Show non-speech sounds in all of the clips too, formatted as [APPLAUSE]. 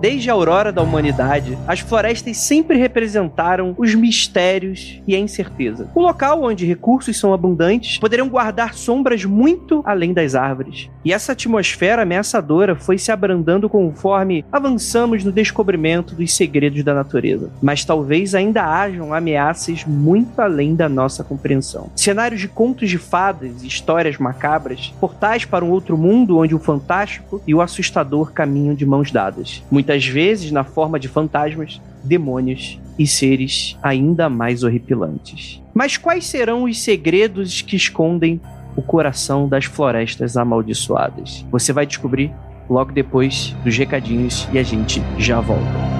Desde a aurora da humanidade, as florestas sempre representaram os mistérios e a incerteza. O local onde recursos são abundantes poderiam guardar sombras muito além das árvores. E essa atmosfera ameaçadora foi se abrandando conforme avançamos no descobrimento dos segredos da natureza. Mas talvez ainda hajam ameaças muito além da nossa compreensão. Cenários de contos de fadas e histórias macabras, portais para um outro mundo onde o fantástico e o assustador caminham de mãos dadas. Muitas vezes na forma de fantasmas, demônios e seres ainda mais horripilantes. Mas quais serão os segredos que escondem o coração das florestas amaldiçoadas? Você vai descobrir logo depois dos recadinhos e a gente já volta.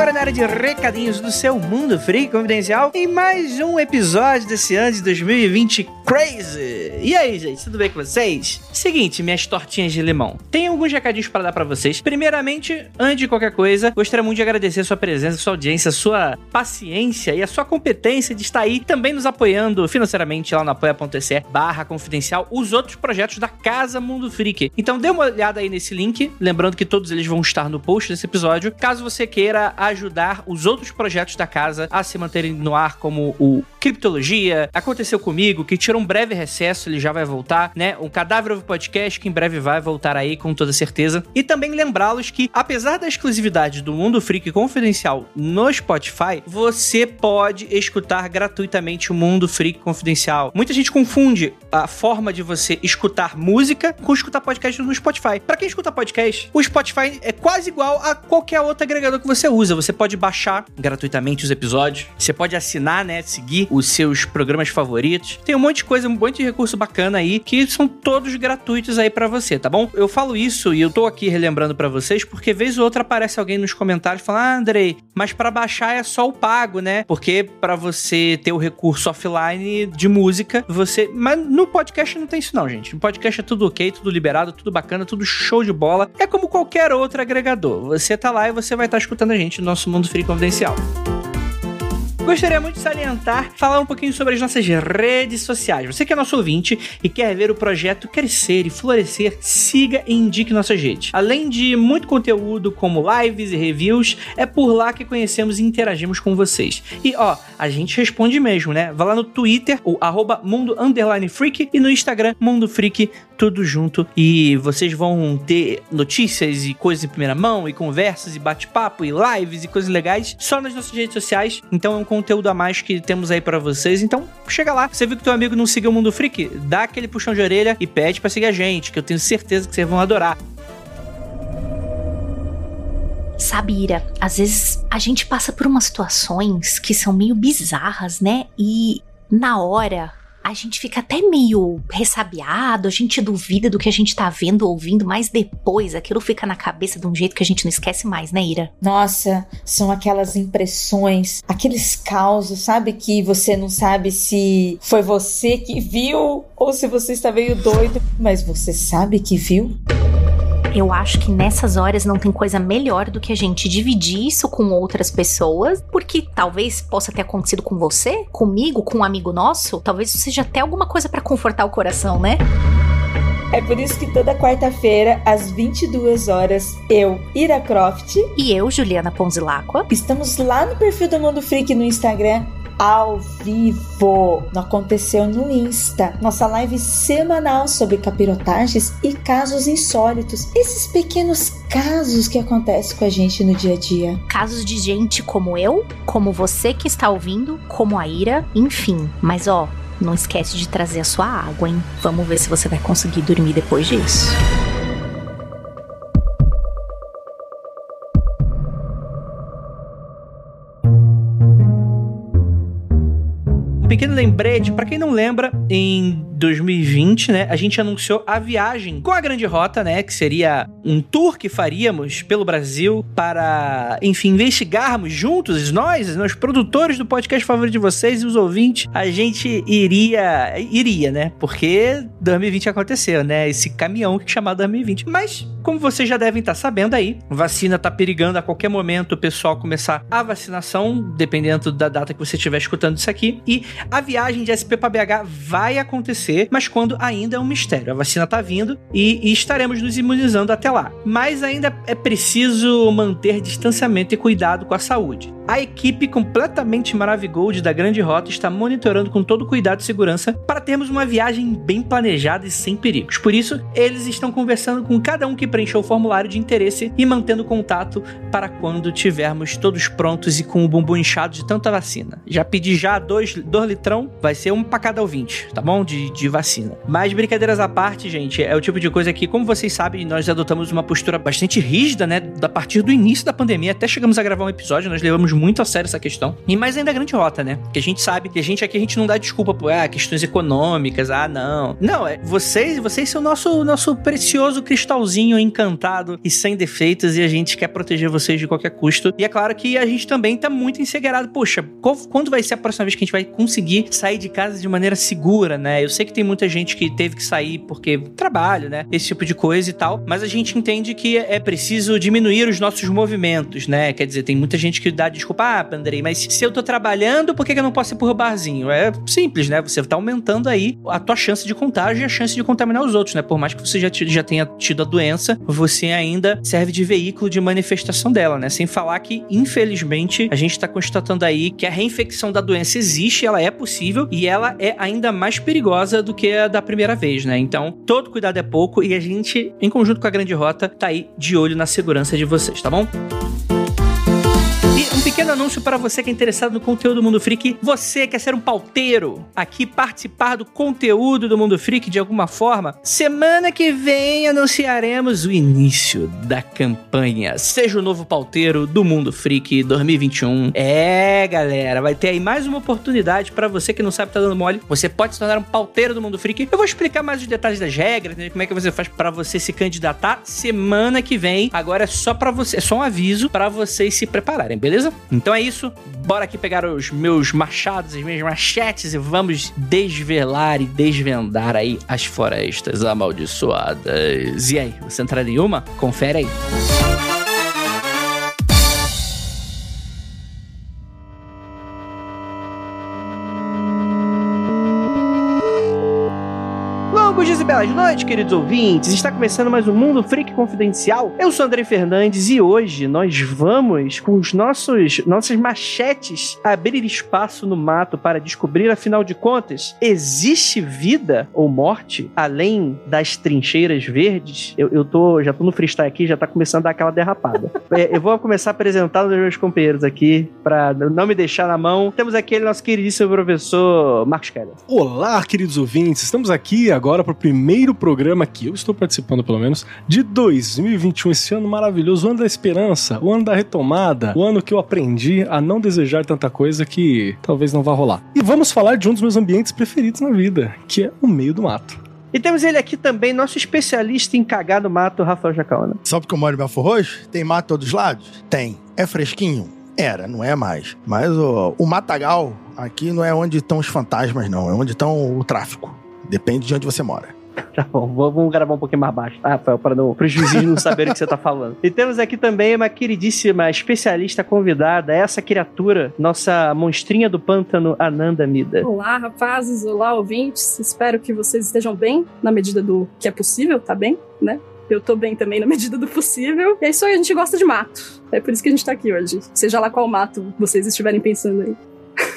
Agora na área de recadinhos do seu Mundo Free Confidencial em mais um episódio desse ano de 2020 Crazy. E aí, gente, tudo bem com vocês? Seguinte, minhas tortinhas de limão. Tem alguns recadinhos para dar para vocês. Primeiramente, antes de qualquer coisa, gostaria muito de agradecer a sua presença, a sua audiência, a sua paciência e a sua competência de estar aí também nos apoiando financeiramente lá no apoia.se barra confidencial os outros projetos da Casa Mundo Freak. Então dê uma olhada aí nesse link, lembrando que todos eles vão estar no post desse episódio, caso você queira ajudar os outros projetos da casa a se manterem no ar, como o Criptologia, Aconteceu Comigo, que tirou um breve recesso, ele já vai voltar, né? O Cadáver of Podcast, que em breve vai voltar aí, com toda certeza. E também lembrá-los que, apesar da exclusividade do Mundo Freak Confidencial no Spotify, você pode escutar gratuitamente o Mundo Freak Confidencial. Muita gente confunde a forma de você escutar música com escutar podcast no Spotify. Para quem escuta podcast, o Spotify é quase igual a qualquer outro agregador que você usa. Você pode baixar gratuitamente os episódios, você pode assinar, né? Seguir os seus programas favoritos. Tem um monte de coisa, um monte de recurso bacana aí que são todos gratuitos aí para você, tá bom? Eu falo isso e eu tô aqui relembrando para vocês porque vez ou outra aparece alguém nos comentários falando: "Ah, Andrei, mas para baixar é só o pago, né? Porque para você ter o recurso offline de música, você, mas no podcast não tem isso não, gente. No podcast é tudo OK, tudo liberado, tudo bacana, tudo show de bola. É como qualquer outro agregador. Você tá lá e você vai estar tá escutando a gente no nosso Mundo Free Confidencial. Gostaria muito de salientar, falar um pouquinho sobre as nossas redes sociais. Você que é nosso ouvinte e quer ver o projeto crescer e florescer, siga e indique nossas redes. Além de muito conteúdo como lives e reviews, é por lá que conhecemos e interagimos com vocês. E ó, a gente responde mesmo, né? Vá lá no Twitter, o arroba mundo freak e no Instagram, mundo freak tudo junto e vocês vão ter notícias e coisas em primeira mão e conversas e bate-papo e lives e coisas legais só nas nossas redes sociais. Então é um conteúdo a mais que temos aí para vocês. Então chega lá. Você viu que teu amigo não seguiu o Mundo Freak? Dá aquele puxão de orelha e pede para seguir a gente, que eu tenho certeza que vocês vão adorar. Sabe, Ira, às vezes a gente passa por umas situações que são meio bizarras, né? E na hora a gente fica até meio ressabiado, a gente duvida do que a gente tá vendo, ouvindo, mas depois aquilo fica na cabeça de um jeito que a gente não esquece mais, né, Ira? Nossa, são aquelas impressões, aqueles causos, sabe? Que você não sabe se foi você que viu ou se você está meio doido, mas você sabe que viu? Eu acho que nessas horas não tem coisa melhor do que a gente dividir isso com outras pessoas, porque talvez possa ter acontecido com você, comigo, com um amigo nosso. Talvez seja até alguma coisa para confortar o coração, né? É por isso que toda quarta-feira, às 22 horas, eu, Ira Croft. E eu, Juliana Ponzilacqua. Estamos lá no perfil do Mundo Freak no Instagram ao vivo. Aconteceu no Insta. Nossa live semanal sobre capirotagens e casos insólitos. Esses pequenos casos que acontecem com a gente no dia a dia. Casos de gente como eu, como você que está ouvindo, como a Ira, enfim. Mas ó, Não esquece de trazer a sua água, hein? Vamos ver se você vai conseguir dormir depois disso. Pequeno lembrete, para quem não lembra, em 2020, né, a gente anunciou a viagem com a Grande Rota, né, que seria um tour que faríamos pelo Brasil para, enfim, investigarmos juntos, nós, nós produtores do podcast favorito de vocês e os ouvintes, a gente iria, iria, né, porque 2020 aconteceu, né, esse caminhão que chamado 2020. Mas, como vocês já devem estar sabendo aí, vacina tá perigando a qualquer momento o pessoal começar a vacinação, dependendo da data que você estiver escutando isso aqui, e a viagem de SP para BH vai acontecer, mas quando ainda é um mistério. A vacina tá vindo e, e estaremos nos imunizando até lá. Mas ainda é preciso manter distanciamento e cuidado com a saúde. A equipe completamente Maravigold da Grande Rota está monitorando com todo cuidado e segurança para termos uma viagem bem planejada e sem perigos. Por isso, eles estão conversando com cada um que preencheu o formulário de interesse e mantendo contato para quando tivermos todos prontos e com o bumbum inchado de tanta vacina. Já pedi já dois, dois litrão, vai ser um para cada ouvinte, tá bom? De, de vacina. Mas brincadeiras à parte, gente, é o tipo de coisa que, como vocês sabem, nós adotamos uma postura bastante rígida, né? Da partir do início da pandemia, até chegamos a gravar um episódio, nós levamos muito a sério essa questão. E mais ainda a grande rota, né? Que a gente sabe que a gente aqui a gente não dá desculpa por ah, questões econômicas, ah, não. Não, é vocês, vocês são o nosso, nosso precioso cristalzinho encantado e sem defeitos e a gente quer proteger vocês de qualquer custo. E é claro que a gente também tá muito ensegueirado. Poxa, quando vai ser a próxima vez que a gente vai conseguir sair de casa de maneira segura, né? Eu sei que tem muita gente que teve que sair porque trabalho, né? Esse tipo de coisa e tal, mas a gente entende que é preciso diminuir os nossos movimentos, né? Quer dizer, tem muita gente que dá desculpa, ah, Andrei, mas se eu tô trabalhando, por que, eu não posso ir pro barzinho? É simples, né? Você tá aumentando aí a tua chance de contágio e a chance de contaminar os outros, né? Por mais que você já, já tenha tido a doença, você ainda serve de veículo de manifestação dela, né? Sem falar que, infelizmente, a gente tá constatando aí que a reinfecção da doença existe, ela é possível e ela é ainda mais perigosa do que a da primeira vez, né? Então, todo cuidado é pouco e a gente, em conjunto com a Grande Rota, tá aí de olho na segurança de vocês, tá bom? Pequeno anúncio para você que é interessado no conteúdo do Mundo Freak. Você quer ser um pauteiro aqui, participar do conteúdo do Mundo Freak de alguma forma? Semana que vem anunciaremos o início da campanha. Seja o novo pauteiro do Mundo Freak 2021. É, galera, vai ter aí mais uma oportunidade para você que não sabe tá dando mole. Você pode se tornar um pauteiro do Mundo Freak. Eu vou explicar mais os detalhes das regras, né, como é que você faz para você se candidatar semana que vem. Agora é só para você, é só um aviso para vocês se prepararem, beleza? Então é isso. Bora aqui pegar os meus machados, as minhas machetes e vamos desvelar e desvendar aí as florestas amaldiçoadas. E aí, você entraria em uma? Confere aí. Belas noites, queridos ouvintes. Está começando mais um Mundo Freak Confidencial. Eu sou André Fernandes e hoje nós vamos, com os nossos nossas machetes, abrir espaço no mato para descobrir, afinal de contas, existe vida ou morte além das trincheiras verdes? Eu, eu tô, já tô no freestyle aqui, já tá começando a dar aquela derrapada. [LAUGHS] é, eu vou começar apresentando os meus companheiros aqui, para não me deixar na mão. Temos aqui o nosso queridíssimo professor Marcos Keller. Olá, queridos ouvintes. Estamos aqui agora para o primeiro primeiro programa que eu estou participando, pelo menos, de 2021, esse ano maravilhoso, o ano da esperança, o ano da retomada, o ano que eu aprendi a não desejar tanta coisa que talvez não vá rolar. E vamos falar de um dos meus ambientes preferidos na vida, que é o meio do mato. E temos ele aqui também, nosso especialista em cagar no mato, Rafael Jacaona. Só porque eu moro em Belfor Roxo? Tem mato todos os lados? Tem. É fresquinho? Era, não é mais. Mas o, o matagal aqui não é onde estão os fantasmas, não. É onde estão o tráfico. Depende de onde você mora. [LAUGHS] Tá bom, vamos gravar um pouquinho mais baixo, tá, Rafael? Para não, os vizinhos não saberem o que você tá falando. E temos aqui também uma queridíssima especialista convidada, essa criatura, nossa monstrinha do pântano, Ananda Mida. Olá, rapazes, olá, ouvintes. Espero que vocês estejam bem, na medida do que é possível, tá bem, né? Eu tô bem também na medida do possível. E é isso aí, a gente gosta de mato. É por isso que a gente tá aqui hoje. Seja lá qual mato vocês estiverem pensando aí.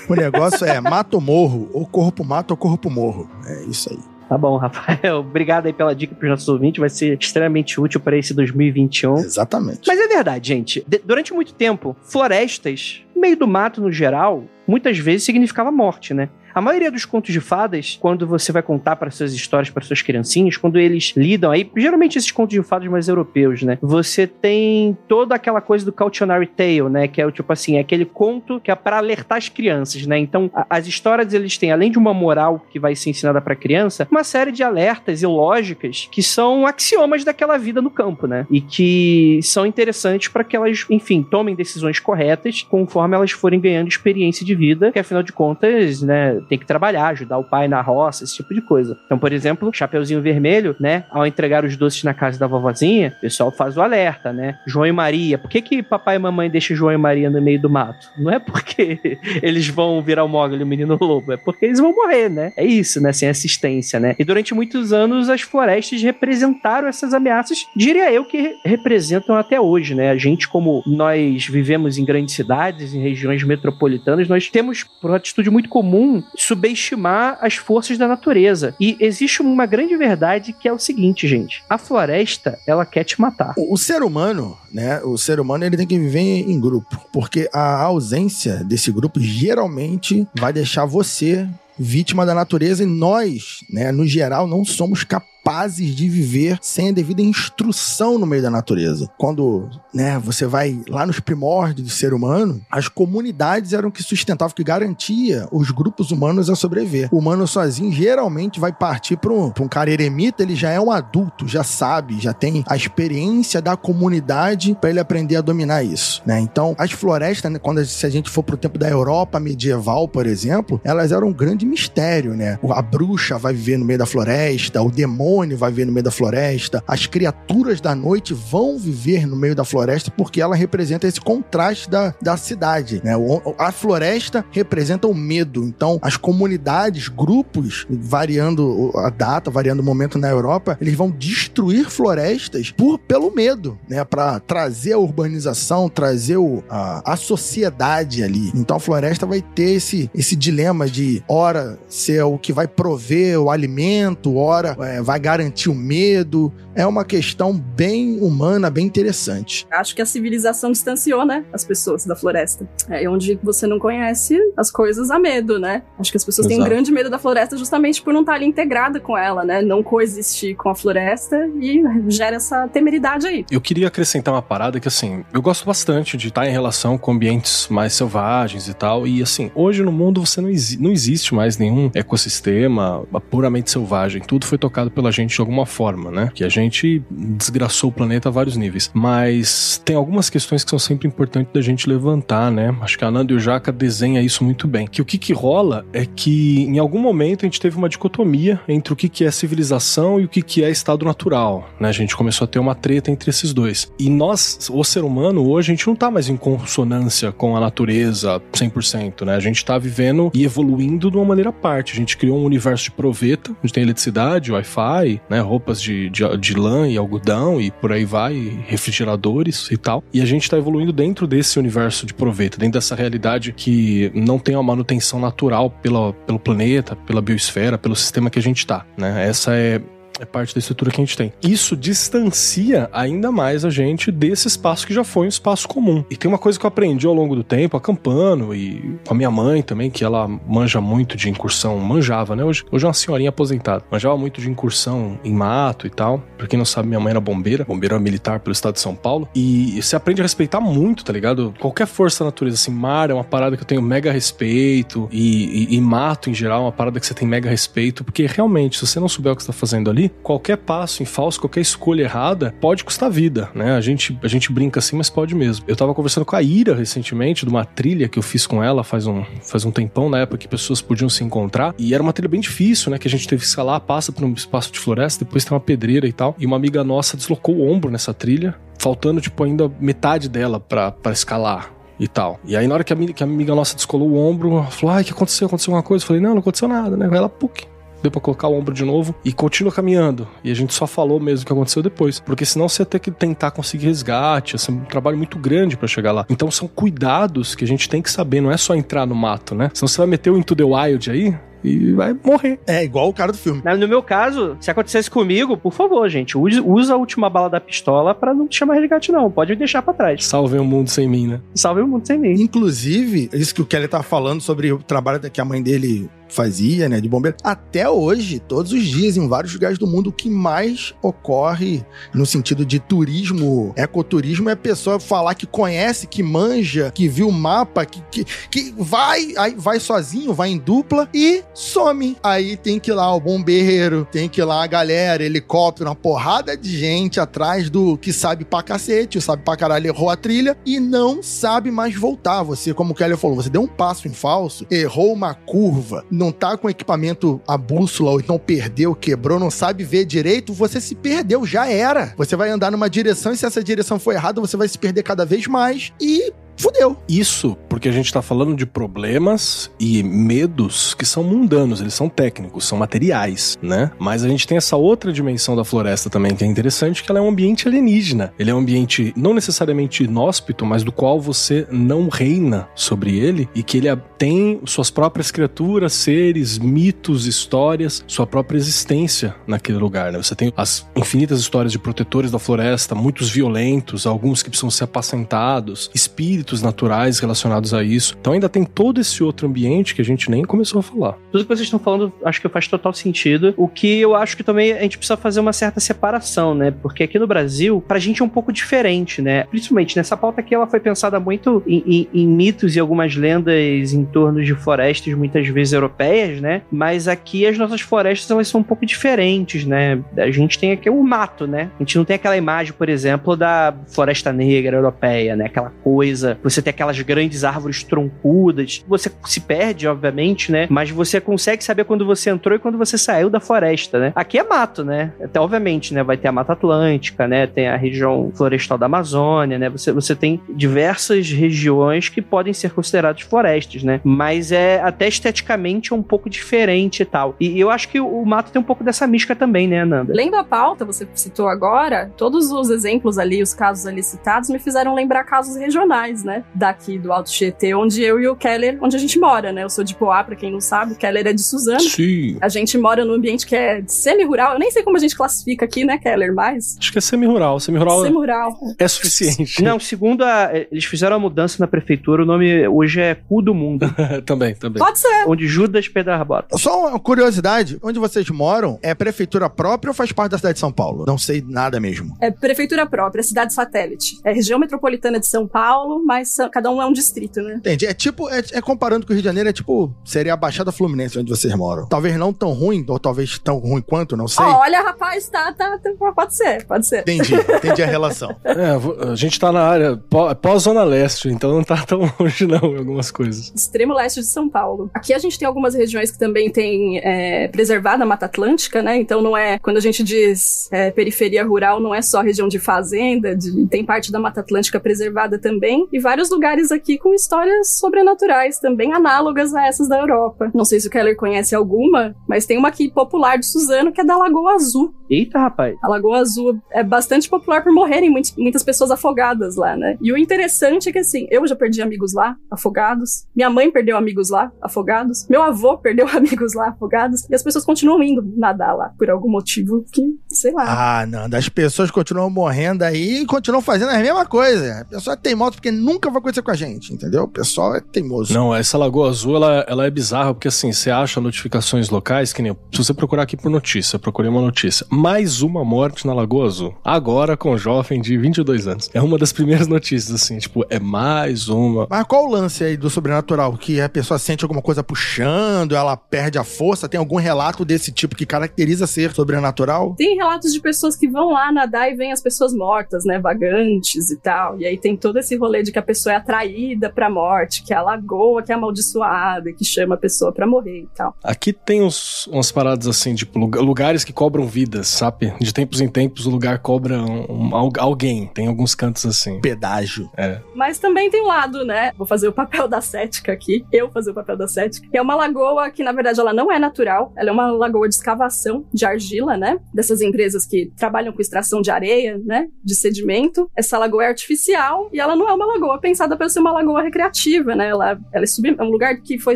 O negócio é mato ou morro, ou corpo mato ou corpo morro. É isso aí. Tá bom, Rafael. [LAUGHS] Obrigado aí pela dica para os nossos ouvintes. Vai ser extremamente útil para esse 2021. Exatamente. Mas é verdade, gente. De durante muito tempo, florestas, meio do mato no geral, muitas vezes significava morte, né? A maioria dos contos de fadas, quando você vai contar para suas histórias, para suas criancinhas, quando eles lidam aí, geralmente esses contos de fadas mais europeus, né? Você tem toda aquela coisa do cautionary tale, né? Que é o tipo assim, é aquele conto que é para alertar as crianças, né? Então, a, as histórias eles têm, além de uma moral que vai ser ensinada para criança, uma série de alertas e lógicas que são axiomas daquela vida no campo, né? E que são interessantes para que elas, enfim, tomem decisões corretas conforme elas forem ganhando experiência de vida, que afinal de contas, né, tem que trabalhar, ajudar o pai na roça, esse tipo de coisa. Então, por exemplo, Chapeuzinho Vermelho, né, ao entregar os doces na casa da vovozinha, o pessoal faz o alerta, né? João e Maria, por que que papai e mamãe deixam João e Maria no meio do mato? Não é porque [LAUGHS] eles vão virar o Mogli e o menino lobo, é porque eles vão morrer, né? É isso, né, sem assistência, né? E durante muitos anos as florestas representaram essas ameaças, diria eu que representam até hoje, né? A gente como nós vivemos em grandes cidades, em regiões metropolitanas, nós temos por uma atitude muito comum subestimar as forças da natureza. E existe uma grande verdade que é o seguinte, gente: a floresta, ela quer te matar. O, o ser humano, né? O ser humano ele tem que viver em grupo, porque a ausência desse grupo geralmente vai deixar você vítima da natureza e nós, né, no geral, não somos capazes capazes de viver sem a devida instrução no meio da natureza. Quando, né, você vai lá nos primórdios do ser humano, as comunidades eram que sustentavam, que garantia os grupos humanos a sobreviver. O humano sozinho geralmente vai partir para um, um cara eremita, ele já é um adulto, já sabe, já tem a experiência da comunidade para ele aprender a dominar isso, né? Então, as florestas, né, quando se a gente for pro tempo da Europa medieval, por exemplo, elas eram um grande mistério, né? A bruxa vai viver no meio da floresta, o demônio demônio vai viver no meio da floresta, as criaturas da noite vão viver no meio da floresta porque ela representa esse contraste da, da cidade. Né? A floresta representa o medo. Então, as comunidades, grupos, variando a data, variando o momento na Europa, eles vão destruir florestas por, pelo medo, né? Para trazer a urbanização, trazer o, a, a sociedade ali. Então, a floresta vai ter esse, esse dilema de, ora, ser o que vai prover o alimento, ora, é, vai garantir o medo. É uma questão bem humana, bem interessante. Acho que a civilização distanciou, né, as pessoas da floresta. É onde você não conhece as coisas a medo, né? Acho que as pessoas Exato. têm um grande medo da floresta justamente por não estar ali integrada com ela, né? Não coexistir com a floresta e gera essa temeridade aí. Eu queria acrescentar uma parada que, assim, eu gosto bastante de estar em relação com ambientes mais selvagens e tal. E, assim, hoje no mundo você não, exi não existe mais nenhum ecossistema puramente selvagem. Tudo foi tocado pela gente de alguma forma, né? Que a gente desgraçou o planeta a vários níveis. Mas tem algumas questões que são sempre importantes da gente levantar, né? Acho que a Nanda e o Jaca desenha isso muito bem. Que o que, que rola é que em algum momento a gente teve uma dicotomia entre o que, que é civilização e o que, que é estado natural, né? A gente começou a ter uma treta entre esses dois. E nós, o ser humano, hoje, a gente não tá mais em consonância com a natureza 100%, né? A gente tá vivendo e evoluindo de uma maneira à parte. A gente criou um universo de proveta, a gente tem eletricidade, Wi-Fi, né? Roupas de, de, de lã e algodão e por aí vai, refrigeradores e tal. E a gente está evoluindo dentro desse universo de proveito, dentro dessa realidade que não tem uma manutenção natural pela, pelo planeta, pela biosfera, pelo sistema que a gente está, né? Essa é é parte da estrutura que a gente tem. Isso distancia ainda mais a gente desse espaço que já foi um espaço comum. E tem uma coisa que eu aprendi ao longo do tempo, acampando e com a minha mãe também, que ela manja muito de incursão, manjava, né? Hoje, hoje é uma senhorinha aposentada, manjava muito de incursão em mato e tal. Pra quem não sabe, minha mãe era bombeira, bombeira militar pelo estado de São Paulo. E você aprende a respeitar muito, tá ligado? Qualquer força da natureza, assim, mar é uma parada que eu tenho mega respeito, e, e, e mato em geral é uma parada que você tem mega respeito, porque realmente, se você não souber o que você tá fazendo ali, qualquer passo em falso, qualquer escolha errada pode custar vida, né? A gente, a gente brinca assim, mas pode mesmo. Eu tava conversando com a Ira recentemente, de uma trilha que eu fiz com ela faz um, faz um tempão, na época que pessoas podiam se encontrar, e era uma trilha bem difícil, né? Que a gente teve que escalar, passa por um espaço de floresta, depois tem uma pedreira e tal, e uma amiga nossa deslocou o ombro nessa trilha, faltando, tipo, ainda metade dela para escalar e tal. E aí, na hora que a, que a amiga nossa descolou o ombro, ela falou: Ai, o que aconteceu? Aconteceu alguma coisa? Eu falei: Não, não aconteceu nada, né? Ela, puk, deu pra colocar o ombro de novo e continua caminhando. E a gente só falou mesmo o que aconteceu depois. Porque senão você ia ter que tentar conseguir resgate, é um trabalho muito grande para chegar lá. Então são cuidados que a gente tem que saber, não é só entrar no mato, né? Senão você vai meter o Into the Wild aí, e vai morrer. É, igual o cara do filme. No meu caso, se acontecesse comigo, por favor, gente, use, usa a última bala da pistola para não te chamar resgate, não. Pode me deixar para trás. Salve o mundo sem mim, né? Salve o mundo sem mim. Inclusive, isso que o Kelly tá falando sobre o trabalho que a mãe dele fazia, né, de bombeiro. Até hoje, todos os dias, em vários lugares do mundo, o que mais ocorre no sentido de turismo, ecoturismo, é a pessoa falar que conhece, que manja, que viu o mapa, que, que, que vai, aí vai sozinho, vai em dupla e some. Aí tem que ir lá o bombeiro, tem que ir lá a galera, helicóptero, uma porrada de gente atrás do que sabe pra cacete, sabe pra caralho, errou a trilha e não sabe mais voltar. Você, como o Kelly falou, você deu um passo em falso, errou uma curva, não tá com equipamento a bússola, ou então perdeu, quebrou, não sabe ver direito, você se perdeu, já era. Você vai andar numa direção e se essa direção for errada, você vai se perder cada vez mais e fudeu. Isso porque a gente tá falando de problemas e medos que são mundanos, eles são técnicos, são materiais, né? Mas a gente tem essa outra dimensão da floresta também que é interessante, que ela é um ambiente alienígena. Ele é um ambiente não necessariamente inóspito, mas do qual você não reina sobre ele e que ele tem suas próprias criaturas, seres, mitos, histórias, sua própria existência naquele lugar, né? Você tem as infinitas histórias de protetores da floresta, muitos violentos, alguns que precisam ser apacentados, espíritos espíritos naturais relacionados a isso. Então ainda tem todo esse outro ambiente que a gente nem começou a falar. Tudo que vocês estão falando acho que faz total sentido. O que eu acho que também a gente precisa fazer uma certa separação, né? Porque aqui no Brasil, pra gente é um pouco diferente, né? Principalmente nessa pauta aqui, ela foi pensada muito em, em, em mitos e algumas lendas em torno de florestas, muitas vezes europeias, né? Mas aqui as nossas florestas elas são um pouco diferentes, né? A gente tem aqui o mato, né? A gente não tem aquela imagem, por exemplo, da floresta negra europeia, né? Aquela coisa você tem aquelas grandes árvores troncudas. Você se perde, obviamente, né? Mas você consegue saber quando você entrou e quando você saiu da floresta, né? Aqui é mato, né? Até, obviamente, né? Vai ter a Mata Atlântica, né? Tem a região florestal da Amazônia, né? Você, você tem diversas regiões que podem ser consideradas florestas, né? Mas é até esteticamente é um pouco diferente e tal. E eu acho que o mato tem um pouco dessa mística também, né, Nanda? Lendo a pauta, você citou agora, todos os exemplos ali, os casos ali citados, me fizeram lembrar casos regionais, né? Daqui do Alto Tietê, onde eu e o Keller, onde a gente mora, né? Eu sou de Poá, pra quem não sabe, o Keller é de Suzano. Sim. A gente mora num ambiente que é semi-rural. Eu nem sei como a gente classifica aqui, né, Keller? Mas. Acho que é semi-rural. Semi-rural Semi-rural. é suficiente. Não, segundo a. Eles fizeram a mudança na prefeitura, o nome hoje é Cu do Mundo. [LAUGHS] também, também. Pode ser. onde Judas Pedro bota. Só uma curiosidade, onde vocês moram é prefeitura própria ou faz parte da cidade de São Paulo? Não sei nada mesmo. É prefeitura própria, cidade satélite. É região metropolitana de São Paulo, mas cada um é um distrito, né? Entendi. É tipo, é, é comparando com o Rio de Janeiro, é tipo, seria a Baixada Fluminense onde vocês moram. Talvez não tão ruim, ou talvez tão ruim quanto, não sei. Olha, rapaz, tá, tá, tá- Pode ser, pode ser. Entendi, entendi a relação. [LAUGHS] É, a gente tá na área pó- pós-zona leste, então não tá tão longe não em algumas coisas. extremo leste de São Paulo. Aqui a gente tem algumas regiões que também tem é, preservada a Mata Atlântica, né? Então não é quando a gente diz é, periferia rural, não é só região de fazenda, de- tem parte da Mata Atlântica preservada também e vários lugares aqui com histórias sobrenaturais também análogas a essas da Europa. Não sei se o Keller conhece alguma, mas tem uma aqui popular de Suzano que é da Lagoa Azul. Eita, rapaz. A Lagoa Azul é bastante popular por morrerem muitos- muitas pessoas afogadas lá, né? E o interessante é que, assim, eu já perdi amigos lá, afogados. Minha mãe perdeu amigos lá, afogados. Meu avô [LAUGHS] perdeu amigos lá, afogados. E as pessoas continuam indo nadar lá, por algum motivo que, sei lá. Ah, não. Das pessoas continuam morrendo aí e continuam fazendo a mesma coisa. A pessoa é teimosa porque nunca vai acontecer com a gente, entendeu? O pessoal é teimoso. Não, essa Lagoa Azul, ela, ela é bizarra, porque assim, você acha notificações locais, que nem. Se você procurar aqui por notícia, eu procurei uma notícia. Mais uma morte na Lagoa Azul. Agora com um jovem de 22 anos. É uma das primeiras notícias, assim, tipo, é mais uma. Mas qual o lance aí do sobrenatural? Que a pessoa sente alguma coisa puxando, ela perde a força? Tem algum relato desse tipo que caracteriza ser sobrenatural? Tem relatos de pessoas que vão lá nadar e veem as pessoas mortas, né? Vagantes e tal. E aí tem todo esse rolê de que a pessoa é atraída pra morte, que é a lagoa que é amaldiçoada, e que chama a pessoa pra morrer e tal. Aqui tem uns, umas paradas assim, tipo, lugar- lugares que cobram sabe? De tempos em tempos o lugar cobra um- um- al- alguém. Tem alguns cantos assim. Pedágio. Mas também tem um lado, né? Vou fazer o papel da cética aqui. Eu fazer o papel da cética. Que é uma lagoa que, na verdade, ela não é natural. Ela é uma lagoa de escavação de argila, né? Dessas empresas que trabalham com extração de areia, né? De sedimento. Essa lagoa é artificial e ela não é uma lagoa pensada para ser uma lagoa recreativa, né? Ela, ela é, sub- é um lugar que foi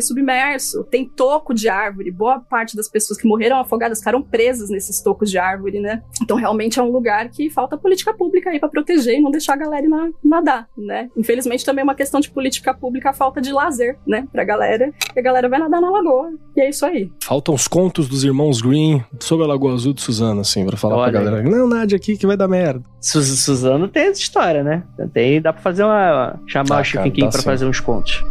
submerso. Tem toco de árvore. Boa parte das pessoas que morreram afogadas ficaram presas nesses tocos de de árvore, né? Então realmente é um lugar que falta política pública aí para proteger e não deixar a galera na, nadar, né? Infelizmente também é uma questão de política pública a falta de lazer, né, pra galera. E a galera vai nadar na lagoa. E é isso aí. Faltam os contos dos irmãos Green sobre a Lagoa Azul de Suzano, assim, pra falar Olha pra aí. galera. Não, nada aqui que vai dar merda. Su- Suzano tem essa história, né? Tem, dá pra fazer uma. chamar Ah, o dá pra sim. fazer uns contos.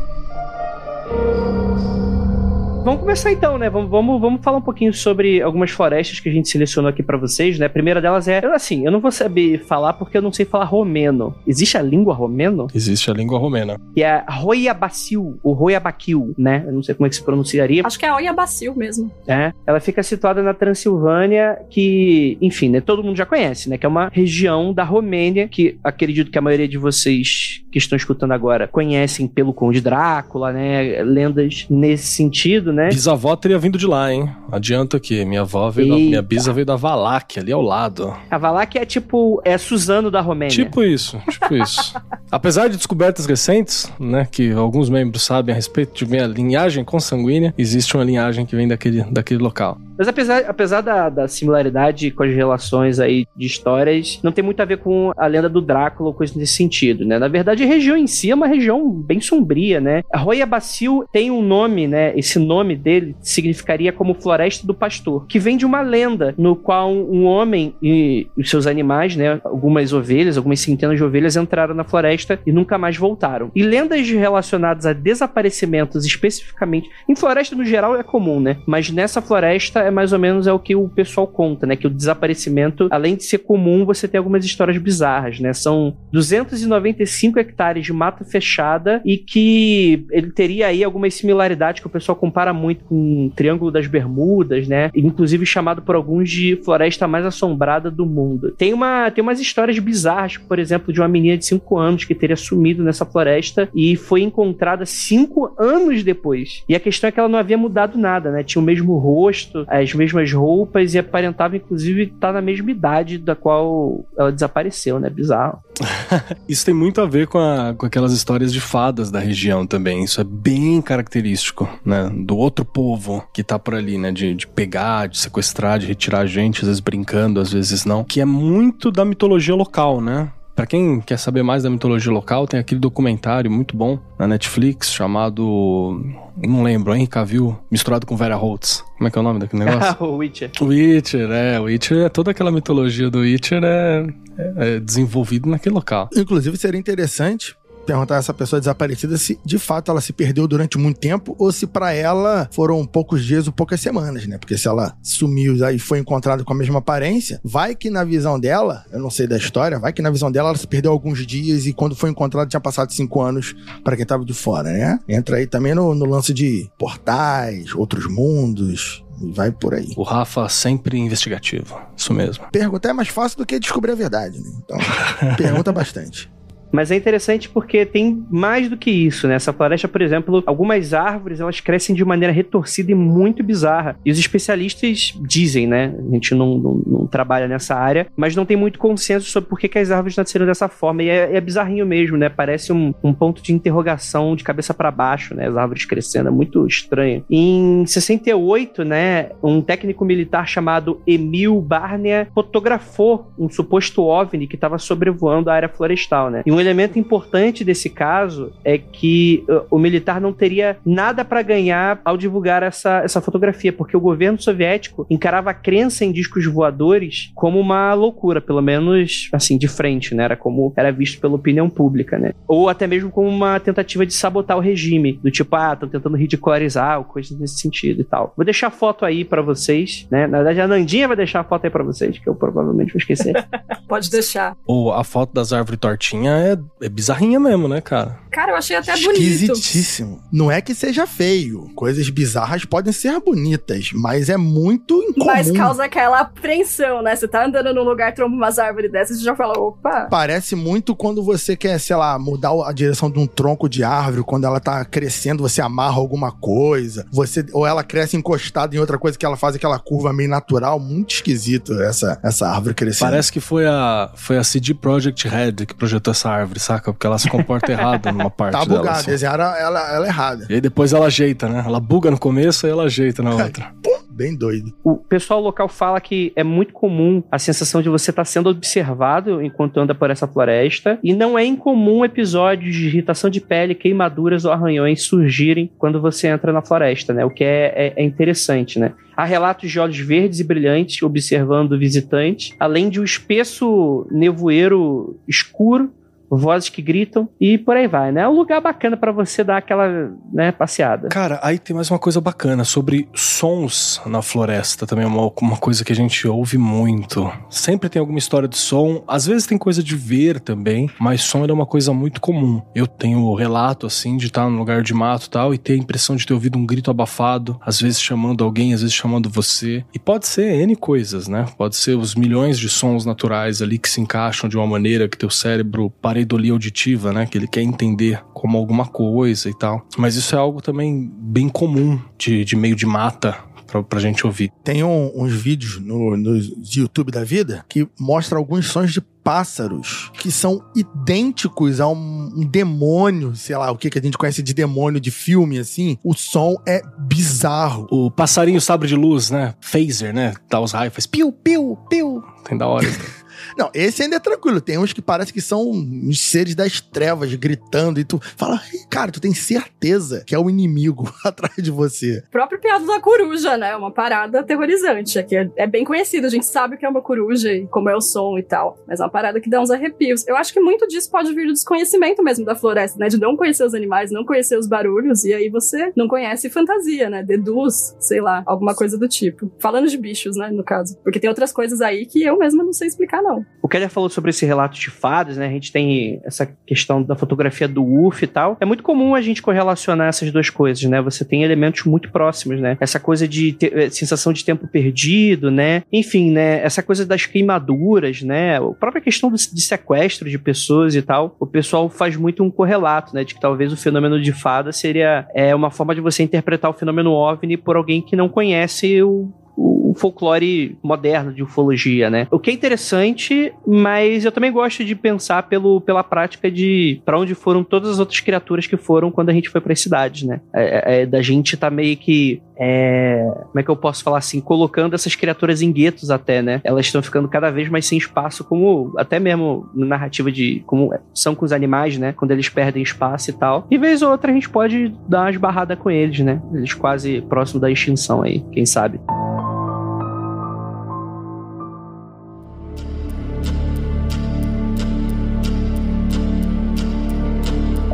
Vamos começar então, né? Vamos, vamos, vamos falar um pouquinho sobre algumas florestas que a gente selecionou aqui pra vocês, né? A primeira delas é. Assim, eu não vou saber falar porque eu não sei falar romeno. Existe a língua romeno? Existe a língua romena. Que é Roiabacil, ou Roiabaquil, né? Eu não sei como é que se pronunciaria. Acho que é a Oia Bacil mesmo. É, ela fica situada na Transilvânia, que, enfim, né, todo mundo já conhece, né? Que é uma região da Romênia, que acredito que a maioria de vocês que estão escutando agora conhecem pelo Conde Drácula, né? Lendas nesse sentido, né? Bisavó teria vindo de lá, hein? Adianta que minha avó veio da, minha bisa veio da Valáquia, ali ao lado. A Valak é tipo, é Suzano da Romênia. Tipo isso, tipo isso. [LAUGHS] Apesar de descobertas recentes, né, que alguns membros sabem a respeito de minha linhagem consanguínea, existe uma linhagem que vem daquele, daquele local. Mas apesar, apesar da, da similaridade com as relações aí de histórias, não tem muito a ver com a lenda do Drácula ou coisa nesse sentido, né? Na verdade, a região em si é uma região bem sombria, né? A Roia Bacil tem um nome, né? Esse nome dele significaria como Floresta do Pastor, que vem de uma lenda no qual um homem e os seus animais, né? Algumas ovelhas, algumas centenas de ovelhas entraram na floresta e nunca mais voltaram. E lendas relacionadas a desaparecimentos especificamente, em floresta no geral é comum, né? Mas nessa floresta é mais ou menos é o que o pessoal conta, né? Que o desaparecimento, além de ser comum, você tem algumas histórias bizarras, né? São 295 hectares de mata fechada e que ele teria aí algumas similaridades que o pessoal compara muito com o Triângulo das Bermudas, né? Inclusive chamado por alguns de floresta mais assombrada do mundo. Tem, uma, tem umas histórias bizarras, por exemplo, de uma menina de 5 anos que teria sumido nessa floresta e foi encontrada 5 anos depois. E a questão é que ela não havia mudado nada, né? Tinha o mesmo rosto, as mesmas roupas e aparentava, inclusive, estar na mesma idade da qual ela desapareceu, né? Bizarro. [LAUGHS] Isso tem muito a ver com, a- com aquelas histórias de fadas da região também. Isso é bem característico, né? Do outro povo que tá por ali, né? De, de pegar, de sequestrar, de retirar gente, às vezes brincando, às vezes não. Que é muito da mitologia local, né? Pra quem quer saber mais da mitologia local, tem aquele documentário muito bom na Netflix chamado. Não lembro, Henry Cavill, misturado com Vera Holtz. Como é que é o nome daquele [LAUGHS] negócio? o Witcher. Witcher, é. Witcher é toda aquela mitologia do Witcher é, é, é desenvolvido naquele local. Inclusive, seria interessante perguntar a essa pessoa desaparecida se de fato ela se perdeu durante muito tempo ou se pra ela foram poucos dias ou poucas semanas, né? Porque se ela sumiu e foi encontrada com a mesma aparência, vai que na visão dela, eu não sei da história, vai que na visão dela ela se perdeu alguns dias e quando foi encontrada tinha passado cinco anos pra quem tava de fora, né? Entra aí também no, no lance de portais, outros mundos. E vai por aí. O Rafa sempre investigativo. Isso mesmo. Perguntar é mais fácil do que descobrir a verdade, né? Então, [LAUGHS] pergunta bastante. Mas é interessante porque tem mais do que isso, né? Essa floresta, por exemplo, algumas árvores elas crescem de maneira retorcida e muito bizarra. E os especialistas dizem, né? A gente não, não, não trabalha nessa área, mas não tem muito consenso sobre por que, que as árvores nasceram dessa forma. E é, é bizarrinho mesmo, né? Parece um, um ponto de interrogação de cabeça para baixo, né? As árvores crescendo, é muito estranho. Em 68, né? Um técnico militar chamado Emil Barner fotografou um suposto OVNI que estava sobrevoando a área florestal, né? E elemento importante desse caso é que uh, o militar não teria nada para ganhar ao divulgar essa, essa fotografia, porque o governo soviético encarava a crença em discos voadores como uma loucura, pelo menos assim, de frente, né? Era como era visto pela opinião pública, né? Ou até mesmo como uma tentativa de sabotar o regime, do tipo, ah, estão tentando ridicularizar, ou coisas nesse sentido e tal. Vou deixar a foto aí para vocês, né? Na verdade, a Nandinha vai deixar a foto aí para vocês, que eu provavelmente vou esquecer. [LAUGHS] Pode deixar. Ou a foto das árvores tortinha é, é bizarrinha mesmo, né, cara? Cara, eu achei até bonito. Esquisitíssimo. Não é que seja feio. Coisas bizarras podem ser bonitas, mas é muito incomum. Mas causa aquela apreensão, né? Você tá andando num lugar, tromba umas árvores dessas, você já fala, opa. Parece muito quando você quer, sei lá, mudar a direção de um tronco de árvore, quando ela tá crescendo, você amarra alguma coisa, você ou ela cresce encostada em outra coisa que ela faz aquela curva meio natural, muito esquisito essa, essa árvore crescendo. Parece que foi a, foi a CD Projekt Red que projetou essa árvore, saca? Porque ela se comporta errado numa [LAUGHS] parte Tá dela. bugada, assim. desenharam ela, ela errada. E aí depois ela ajeita, né? Ela buga no começo e ela ajeita na [LAUGHS] outra. bem doido. O pessoal local fala que é muito comum a sensação de você estar sendo observado enquanto anda por essa floresta, e não é incomum episódios de irritação de pele, queimaduras ou arranhões surgirem quando você entra na floresta, né? O que é, é, é interessante, né? Há relatos de olhos verdes e brilhantes observando o visitante, além de um espesso nevoeiro escuro vozes que gritam e por aí vai, né? É um lugar bacana para você dar aquela, né, passeada. Cara, aí tem mais uma coisa bacana sobre sons na floresta também, é uma, uma coisa que a gente ouve muito. Sempre tem alguma história de som, às vezes tem coisa de ver também, mas som é uma coisa muito comum. Eu tenho relato assim de estar num lugar de mato e tal e ter a impressão de ter ouvido um grito abafado, às vezes chamando alguém, às vezes chamando você. E pode ser N coisas, né? Pode ser os milhões de sons naturais ali que se encaixam de uma maneira que teu cérebro pareidolia auditiva, né? Que ele quer entender como alguma coisa e tal. Mas isso é algo também bem comum de, de meio de mata pra, pra gente ouvir. Tem um- uns vídeos no, no YouTube da vida que mostra alguns sons de pássaros que são idênticos a um, um demônio, sei lá, o que, que a gente conhece de demônio de filme, assim. O som é bizarro. O passarinho sabre de luz, né? Phaser, né? Dá os raios, faz piu, piu, piu. Tem da hora. [LAUGHS] Não, esse ainda é tranquilo. Tem uns que parece que são os seres das trevas gritando e tu fala, "Ih, cara, tu tem certeza que é o inimigo [LAUGHS] atrás de você. O próprio piado da coruja, né? Uma parada aterrorizante. Aqui é, é bem conhecido, a gente sabe o que é uma coruja e como é o som e tal. Mas é uma parada que dá uns arrepios. Eu acho que muito disso pode vir do desconhecimento mesmo da floresta, né? De não conhecer os animais, não conhecer os barulhos, e aí você não conhece fantasia, né? Deduz, sei lá, alguma coisa do tipo. Falando de bichos, né? No caso. Porque tem outras coisas aí que eu mesma não sei explicar, não. O Keller falou sobre esse relato de fadas, né? A gente tem essa questão da fotografia do UF e tal. É muito comum a gente correlacionar essas duas coisas, né? Você tem elementos muito próximos, né? Essa coisa de te- eh, sensação de tempo perdido, né? Enfim, né? Essa coisa das queimaduras, né? A própria questão de sequestro de pessoas e tal. O pessoal faz muito um correlato, né? De que talvez o fenômeno de fada seria é, uma forma de você interpretar o fenômeno OVNI por alguém que não conhece o, o folclore moderno de ufologia, né? O que é interessante, mas eu também gosto de pensar pelo, pela prática de para onde foram todas as outras criaturas que foram quando a gente foi para as cidades, né? É, é- é da gente tá meio que é, como é que eu posso falar assim, colocando essas criaturas em guetos até, né? Elas estão ficando cada vez mais sem espaço, como até mesmo na narrativa de como são com os animais, né? Quando eles perdem espaço e tal. E vez ou outra a gente pode dar uma esbarrada com eles, né? Eles quase próximo da extinção aí, quem sabe.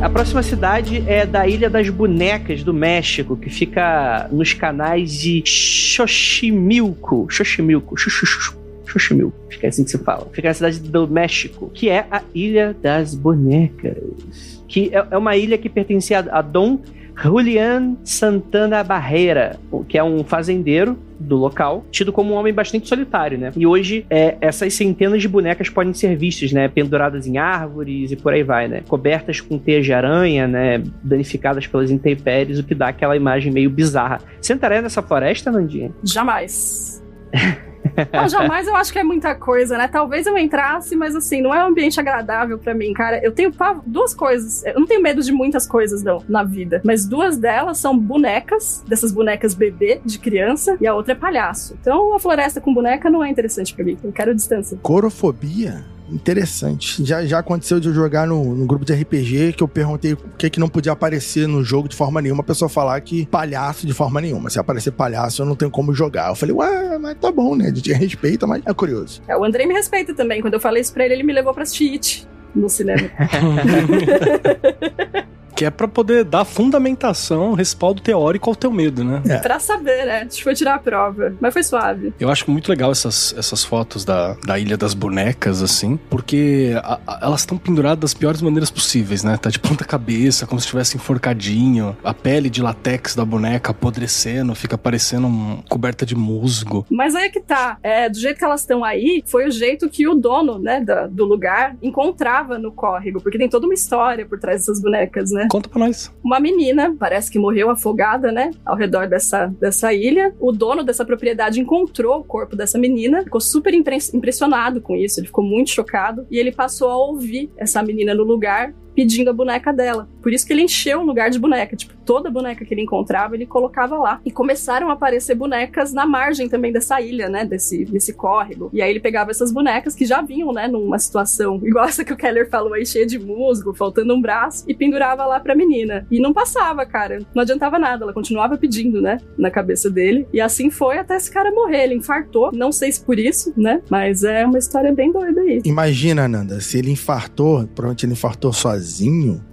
A próxima cidade é da Ilha das Bonecas, do México, que fica nos canais de Xochimilco. Xochimilco. Xoxoxo- Xochimilco. Que é assim que se fala. Fica na cidade do México, que é a Ilha das Bonecas. Que é é uma ilha que pertencia a Dom Julián Santana Barreira, que é um fazendeiro do local, tido como um homem bastante solitário, né? E hoje, é, essas centenas de bonecas podem ser vistas, né? Penduradas em árvores e por aí vai, né? Cobertas com teias de aranha, né? Danificadas pelas intempéries, o que dá aquela imagem meio bizarra. Você entraria nessa floresta, Nandinha? Jamais. [LAUGHS] [LAUGHS] Não, jamais eu acho que é muita coisa, né? Talvez eu entrasse, mas assim, não é um ambiente agradável pra mim, cara. Eu tenho duas coisas. Eu não tenho medo de muitas coisas, não, na vida. Mas duas delas são bonecas, dessas bonecas bebê de criança, e a outra é palhaço. Então, uma floresta com boneca não é interessante pra mim. Eu quero distância. Corofobia? Interessante. Já, já aconteceu de eu jogar no, no grupo de RPG que eu perguntei o que, que não podia aparecer no jogo de forma nenhuma. A pessoa falar que palhaço de forma nenhuma. Se aparecer palhaço, eu não tenho como jogar. Eu falei, ué, mas tá bom, né? A gente respeita, mas é curioso. É, o Andrei me respeita também. Quando eu falei isso pra ele, ele me levou pra assistir It no cinema. [LAUGHS] que é pra poder dar fundamentação, respaldo teórico ao teu medo, né? É. pra saber, né? A gente foi tirar a prova. Mas foi suave. Eu acho muito legal essas, essas fotos da, da Ilha das Bonecas, assim, porque a- a- elas estão penduradas das piores maneiras possíveis, né? Tá de ponta cabeça, como se estivesse enforcadinho, a pele de latex da boneca apodrecendo, fica parecendo um, coberta de musgo. Mas aí é que tá. É, do jeito que elas estão aí, foi o jeito que o dono, né, da- do lugar encontrava no córrego. Porque tem toda uma história por trás dessas bonecas, né? Conta pra nós. Uma menina, parece que morreu afogada, né? Ao redor dessa, dessa ilha. O dono dessa propriedade encontrou o corpo dessa menina, ficou super impre- impressionado com isso, ele ficou muito chocado. E ele passou a ouvir essa menina no lugar pedindo a boneca dela. Por isso que ele encheu o lugar de boneca. Tipo, toda boneca que ele encontrava, ele colocava lá. E começaram a aparecer bonecas na margem também dessa ilha, né? Desse, desse córrego. E aí ele pegava essas bonecas que já vinham, né? Numa situação [LAUGHS] igual essa que o Keller falou aí, cheia de musgo, faltando um braço, e pendurava lá pra menina. E não passava, cara. Não adiantava nada. Ela continuava pedindo, né? Na cabeça dele. E assim foi até esse cara morrer. Ele infartou. Não sei se por isso, né? Mas é uma história bem doida aí. Imagina, Nanda, se ele infartou, provavelmente ele infartou sozinho.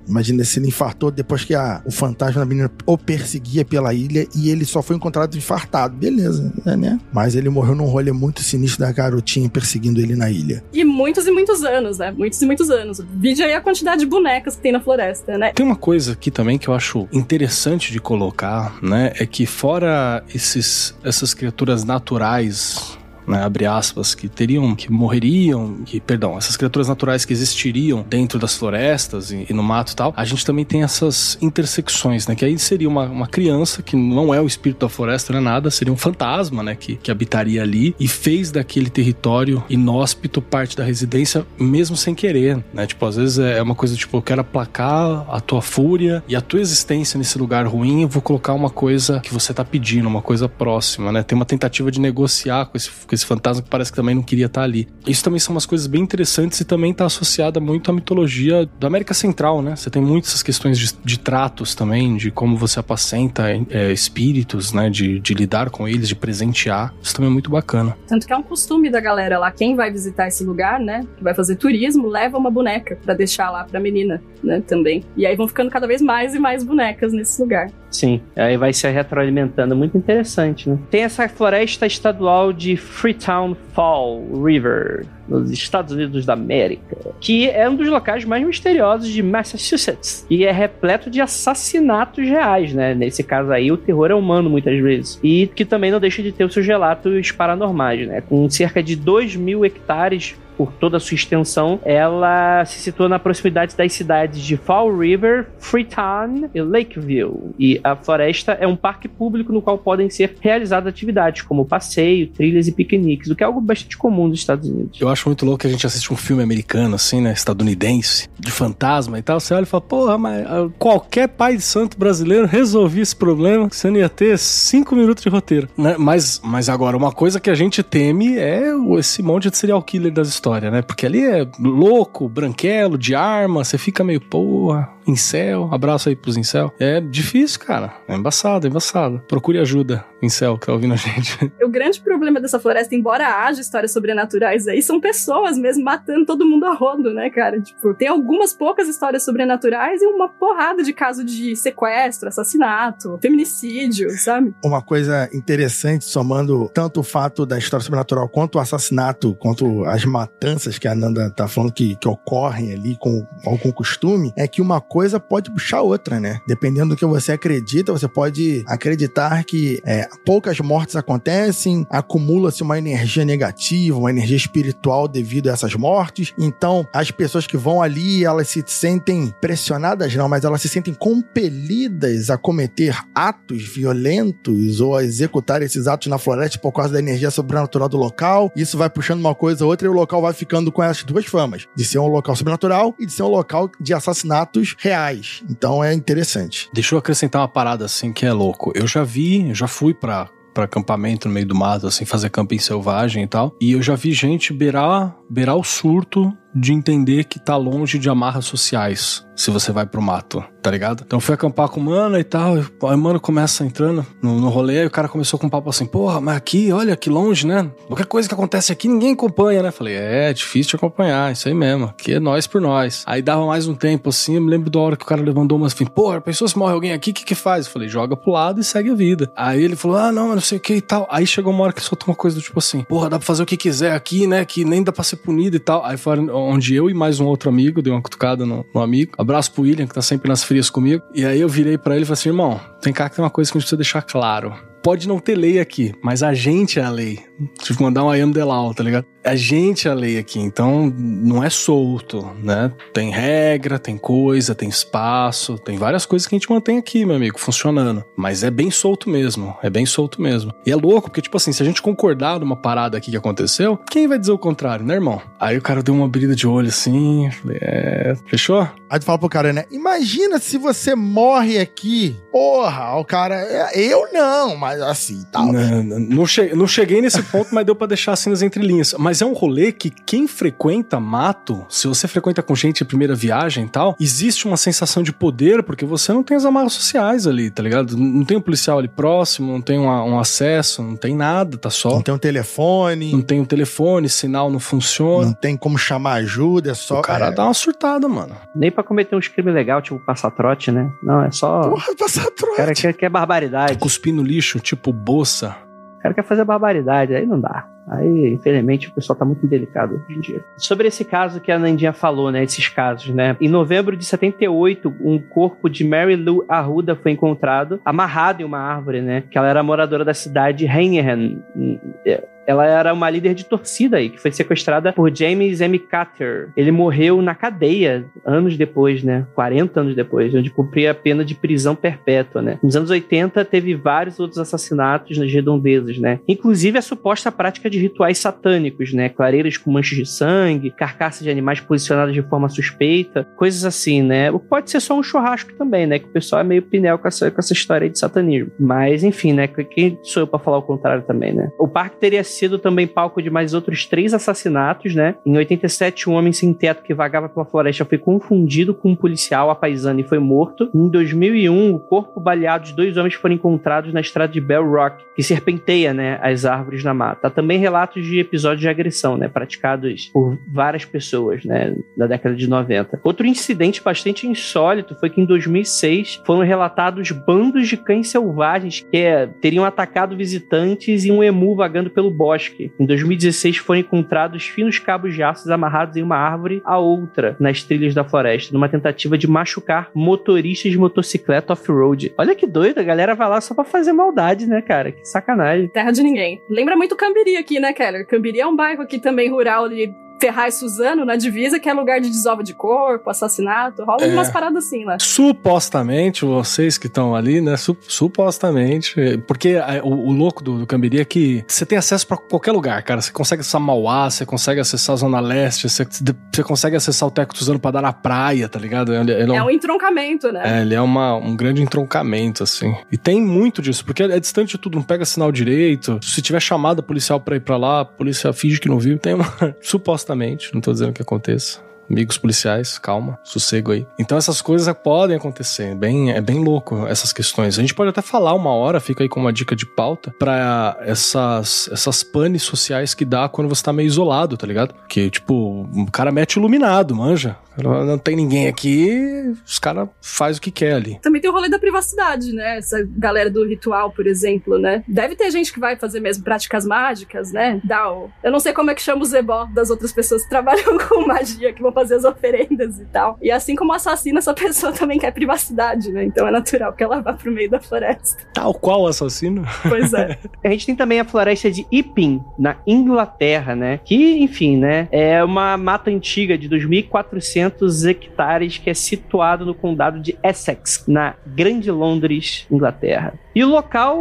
Imagina se ele infartou depois que a, o fantasma da menina o perseguia pela ilha e ele só foi encontrado infartado. Beleza, é, né? Mas ele morreu num rolê muito sinistro da garotinha perseguindo ele na ilha. E muitos e muitos anos, né? Muitos e muitos anos. Vide aí a quantidade de bonecas que tem na floresta, né? Tem uma coisa aqui também que eu acho interessante de colocar, né? É que fora esses, essas criaturas naturais né, abre aspas, que teriam, que morreriam, que, perdão, essas criaturas naturais que existiriam dentro das florestas e, e, no mato e tal, a gente também tem essas intersecções, né, que aí seria uma, uma criança que não é o espírito da floresta, não é nada, seria um fantasma, né, que, que habitaria ali e fez daquele território inóspito parte da residência, mesmo sem querer, né, tipo, às vezes é uma coisa tipo, eu quero aplacar a tua fúria e a tua existência nesse lugar ruim, eu vou colocar uma coisa que você tá pedindo, uma coisa próxima, né, tem uma tentativa de negociar com esse com esse fantasma que parece que também não queria estar ali. Isso também são umas coisas bem interessantes e também está associada muito à mitologia da América Central, né? Você tem muitas questões de, de tratos também, de como você apacenta é, espíritos, né? De, de lidar com eles, de presentear. Isso também é muito bacana. Tanto que é um costume da galera lá, quem vai visitar esse lugar, né? Que vai fazer turismo, leva uma boneca para deixar lá pra menina, né? Também. E aí vão ficando cada vez mais e mais bonecas nesse lugar. Sim, aí vai se retroalimentando. Muito interessante, né? Tem essa floresta estadual de Freetown Fall River, nos Estados Unidos da América, que é um dos locais mais misteriosos de Massachusetts e é repleto de assassinatos reais, né? Nesse caso aí, o terror é humano muitas vezes. E que também não deixa de ter os seus relatos paranormais, né? Com cerca de 2 mil hectares por toda a sua extensão, ela se situa na proximidade das cidades de Fall River, Freetown e Lakeville. E a floresta é um parque público no qual podem ser realizadas atividades como passeio, trilhas e piqueniques, o que é algo bastante comum nos Estados Unidos. Eu acho muito louco que a gente assiste um filme americano, assim, né, estadunidense, de fantasma e tal. Você olha e fala, porra, mas ah, qualquer pai de santo brasileiro resolvia esse problema, você não ia ter cinco minutos de roteiro. Né? Mas, mas agora, uma coisa que a gente teme é esse monte de serial killer das história, né? Porque ali é louco, branquelo, de arma, você fica meio, porra, incel, abraço aí pros incel. É difícil, cara. É embaçado, é embaçado. Procure ajuda, incel, que tá ouvindo a gente. [LAUGHS] O grande problema dessa floresta, embora haja histórias sobrenaturais aí, são pessoas mesmo matando todo mundo a rodo, né, cara? Tipo, tem algumas poucas histórias sobrenaturais e uma porrada de caso de sequestro, assassinato, feminicídio, sabe? Uma coisa interessante, somando tanto o fato da história sobrenatural quanto o assassinato, quanto as matanças que a Nanda tá falando que, que ocorrem ali com algum costume, é que uma coisa pode puxar outra, né? Dependendo do que você acredita, você pode acreditar que é, poucas mortes acontecem, acumula-se uma energia negativa, uma energia espiritual devido a essas mortes. Então, as pessoas que vão ali, elas se sentem pressionadas, não, mas elas se sentem compelidas a cometer atos violentos ou a executar esses atos na floresta por causa da energia sobrenatural do local. Isso vai puxando uma coisa ou outra e o local vai ficando com essas duas famas: de ser um local sobrenatural e de ser um local de assassinatos reais. Então é interessante. Deixa eu acrescentar uma parada assim que é louco. Eu já vi, já fui pra para acampamento no meio do mato, assim, fazer camping selvagem e tal. E eu já vi gente beirar, beirar o surto de entender que tá longe de amarras sociais se você vai pro mato, tá ligado? Então fui acampar com o mano e tal, e o mano começa entrando no, no rolê, e o cara começou com um papo assim, porra, mas aqui, olha, que longe, né? Qualquer coisa que acontece aqui, ninguém acompanha, né? Falei, é, é difícil de acompanhar, isso aí mesmo, aqui é nós por nós. Aí dava mais um tempo assim, eu me lembro da hora que o cara levantou umas assim, porra, pensou se morre alguém aqui, o que que faz? Eu falei, joga pro lado e segue a vida. Aí ele falou, ah, não, não sei o que e tal. Aí chegou uma hora que soltou uma coisa do tipo assim, porra, dá pra fazer o que quiser aqui, né? Que nem dá pra ser punido e tal. Aí foi onde eu e mais um outro amigo, dei uma cutucada no, no amigo. Abraço pro William, que tá sempre nas frias comigo. E aí eu virei para ele e falei assim, irmão, tem cá que tem uma coisa que a gente precisa deixar claro. Pode não ter lei aqui, mas a gente é a lei que mandar um I am the law, tá ligado? A gente é a lei aqui, então não é solto, né? Tem regra, tem coisa, tem espaço, tem várias coisas que a gente mantém aqui, meu amigo, funcionando. Mas é bem solto mesmo, é bem solto mesmo. E é louco, porque, tipo assim, se a gente concordar numa parada aqui que aconteceu, quem vai dizer o contrário, né, irmão? Aí o cara deu uma abrida de olho assim, falei, é, fechou? Aí tu fala pro cara, né? Imagina se você morre aqui. Porra, o cara. é, Eu não, mas assim, tal. Não, não, não che- não cheguei nesse ponto, mas deu pra deixar assim nas entrelinhas. Mas é um rolê que quem frequenta mato, se você frequenta com gente em primeira viagem e tal, existe uma sensação de poder, porque você não tem as amarras sociais ali, tá ligado? Não tem um policial ali próximo, não tem uma- um acesso, não tem nada, tá só. Não tem um telefone, Não tem um telefone, sinal não funciona. não tem como chamar ajuda, é só. o cara é, dá uma surtada, mano. Nem pra cometer uns crimes legais, tipo passar trote, né? Não, é só. Porra, passar O trote. cara quer, quer barbaridade. Cuspir no lixo, tipo bolsa. O cara quer fazer barbaridade, aí não dá. Aí, infelizmente, o pessoal tá muito delicado hoje em dia. Sobre esse caso que a Nandinha falou, né? Esses casos, né? Em novembro de 78, um corpo de Mary Lou Arruda foi encontrado, amarrado em uma árvore, né? Que ela era moradora da cidade de Heineken. Ela era uma líder de torcida aí, que foi sequestrada por James M. Carter. Ele morreu na cadeia anos depois, né? 40 anos depois, onde cumpria a pena de prisão perpétua, né? Nos anos 80, teve vários outros assassinatos nas redondezas, né? Inclusive a suposta prática de rituais satânicos, né? Clareiras com manchas de sangue, carcaças de animais posicionadas de forma suspeita, coisas assim, né? Ou Pode ser só um churrasco também, né? Que o pessoal é meio pinel com essa, com essa história de satanismo. Mas, enfim, né? Quem sou eu pra falar o contrário também, né? O parque teria sido também palco de mais outros três assassinatos, né? Em 87, um homem sem teto que vagava pela floresta foi confundido com um policial apaisando e foi morto. Em 2001, o corpo baleado de dois homens foram encontrados na estrada de Bell Rock, que serpenteia, né, as árvores na mata. Há também relatos de episódios de agressão, né, praticados por várias pessoas, né, da década de 90. Outro incidente bastante insólito foi que em 2006 foram relatados bandos de cães selvagens que eh, teriam atacado visitantes e um emu vagando pelo bosque. Em 2016 foram encontrados finos cabos de aços amarrados em uma árvore a outra nas trilhas da floresta, numa tentativa de machucar motoristas de motocicleta off-road. Olha que doido, a galera vai lá só pra fazer maldade, né, cara? Que sacanagem. Terra de ninguém. Lembra muito Cambiri aqui, né, Keller? Cambiri é um bairro aqui também rural de Ferraz Suzano, na divisa, que é lugar de desova de corpo, assassinato. Rola É. umas paradas assim lá. Supostamente, vocês que estão ali, né? su- supostamente. Porque é, o, o louco do, do Cambiri é que você tem acesso pra qualquer lugar, cara. Você consegue acessar Mauá, você consegue acessar a Zona Leste, você, você consegue acessar o Teco Tuzano pra dar na praia, tá ligado? Ele, ele é É um- um entroncamento, né? É, ele é uma, um grande entroncamento, assim. E tem muito disso, porque é distante de tudo, não pega sinal direito. Se tiver chamada policial pra ir pra lá, a polícia finge que não viu. Tem uma. [LAUGHS] Supostamente, não tô dizendo que aconteça. Amigos policiais, calma, sossego aí. Então essas coisas podem acontecer, bem, é bem louco essas questões. A gente pode até falar uma hora, fica aí com uma dica de pauta, pra essas, essas panes sociais que dá quando você tá meio isolado, tá ligado? Que, tipo, o cara mete iluminado, manja. Não tem ninguém aqui, os caras fazem o que quer ali. Também tem o rolê da privacidade, né? Essa galera do ritual, por exemplo, né? Deve ter gente que vai fazer mesmo práticas mágicas, né? Dá o... Eu não sei como é que chama o zebó das outras pessoas que trabalham [LAUGHS] com magia, que vão fazer as oferendas e tal. E assim como assassina, essa pessoa [LAUGHS] também quer privacidade, né? Então é natural que ela vá pro meio da floresta. Tal qual o assassino. Pois é. [LAUGHS] A gente tem também a floresta de Iping, na Inglaterra, né? Que, enfim, né? É uma mata antiga de 2.400 hectares que é situado no condado de Essex, na Grande Londres, Inglaterra. E o local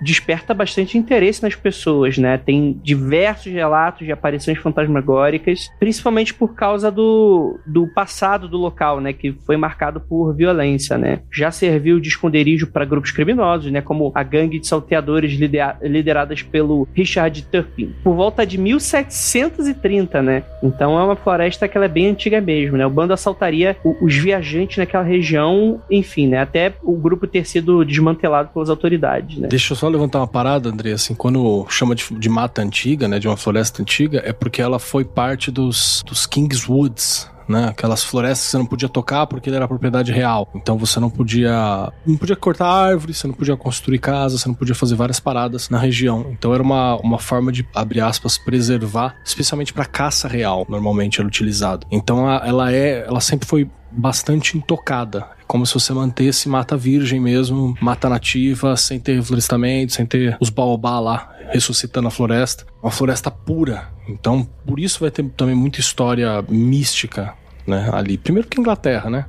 desperta bastante interesse nas pessoas, né? Tem diversos relatos de aparições fantasmagóricas, principalmente por causa do, do passado do local, né? Que foi marcado por violência, né? Já serviu de esconderijo para grupos criminosos, né? Como a gangue de salteadores lidera- lideradas pelo Richard Turpin. Por volta de 1730, né? Então é uma floresta que é bem antiga mesmo, né? O bando assaltaria os viajantes naquela região, enfim, né? Até o grupo ter sido desmantelado pelas autoridades, né? Deixa eu só levantar uma parada, André. Assim, quando chama de, de mata antiga, né, de uma floresta antiga, é porque ela foi parte dos, dos Kings Woods. Né? Aquelas florestas que você não podia tocar porque era propriedade real. Então você não podia, não podia cortar árvores, você não podia construir casas, você não podia fazer várias paradas na região. Então era uma, uma forma de, abre aspas, preservar, especialmente para caça real, normalmente era utilizado. Então ela é, ela sempre foi bastante intocada. É como se você mantesse mata virgem mesmo, mata nativa, sem ter reflorestamento, sem ter os baobá lá ressuscitando a floresta. Uma floresta pura. Então, por isso vai ter também muita história mística, né, ali. Primeiro que Inglaterra, né?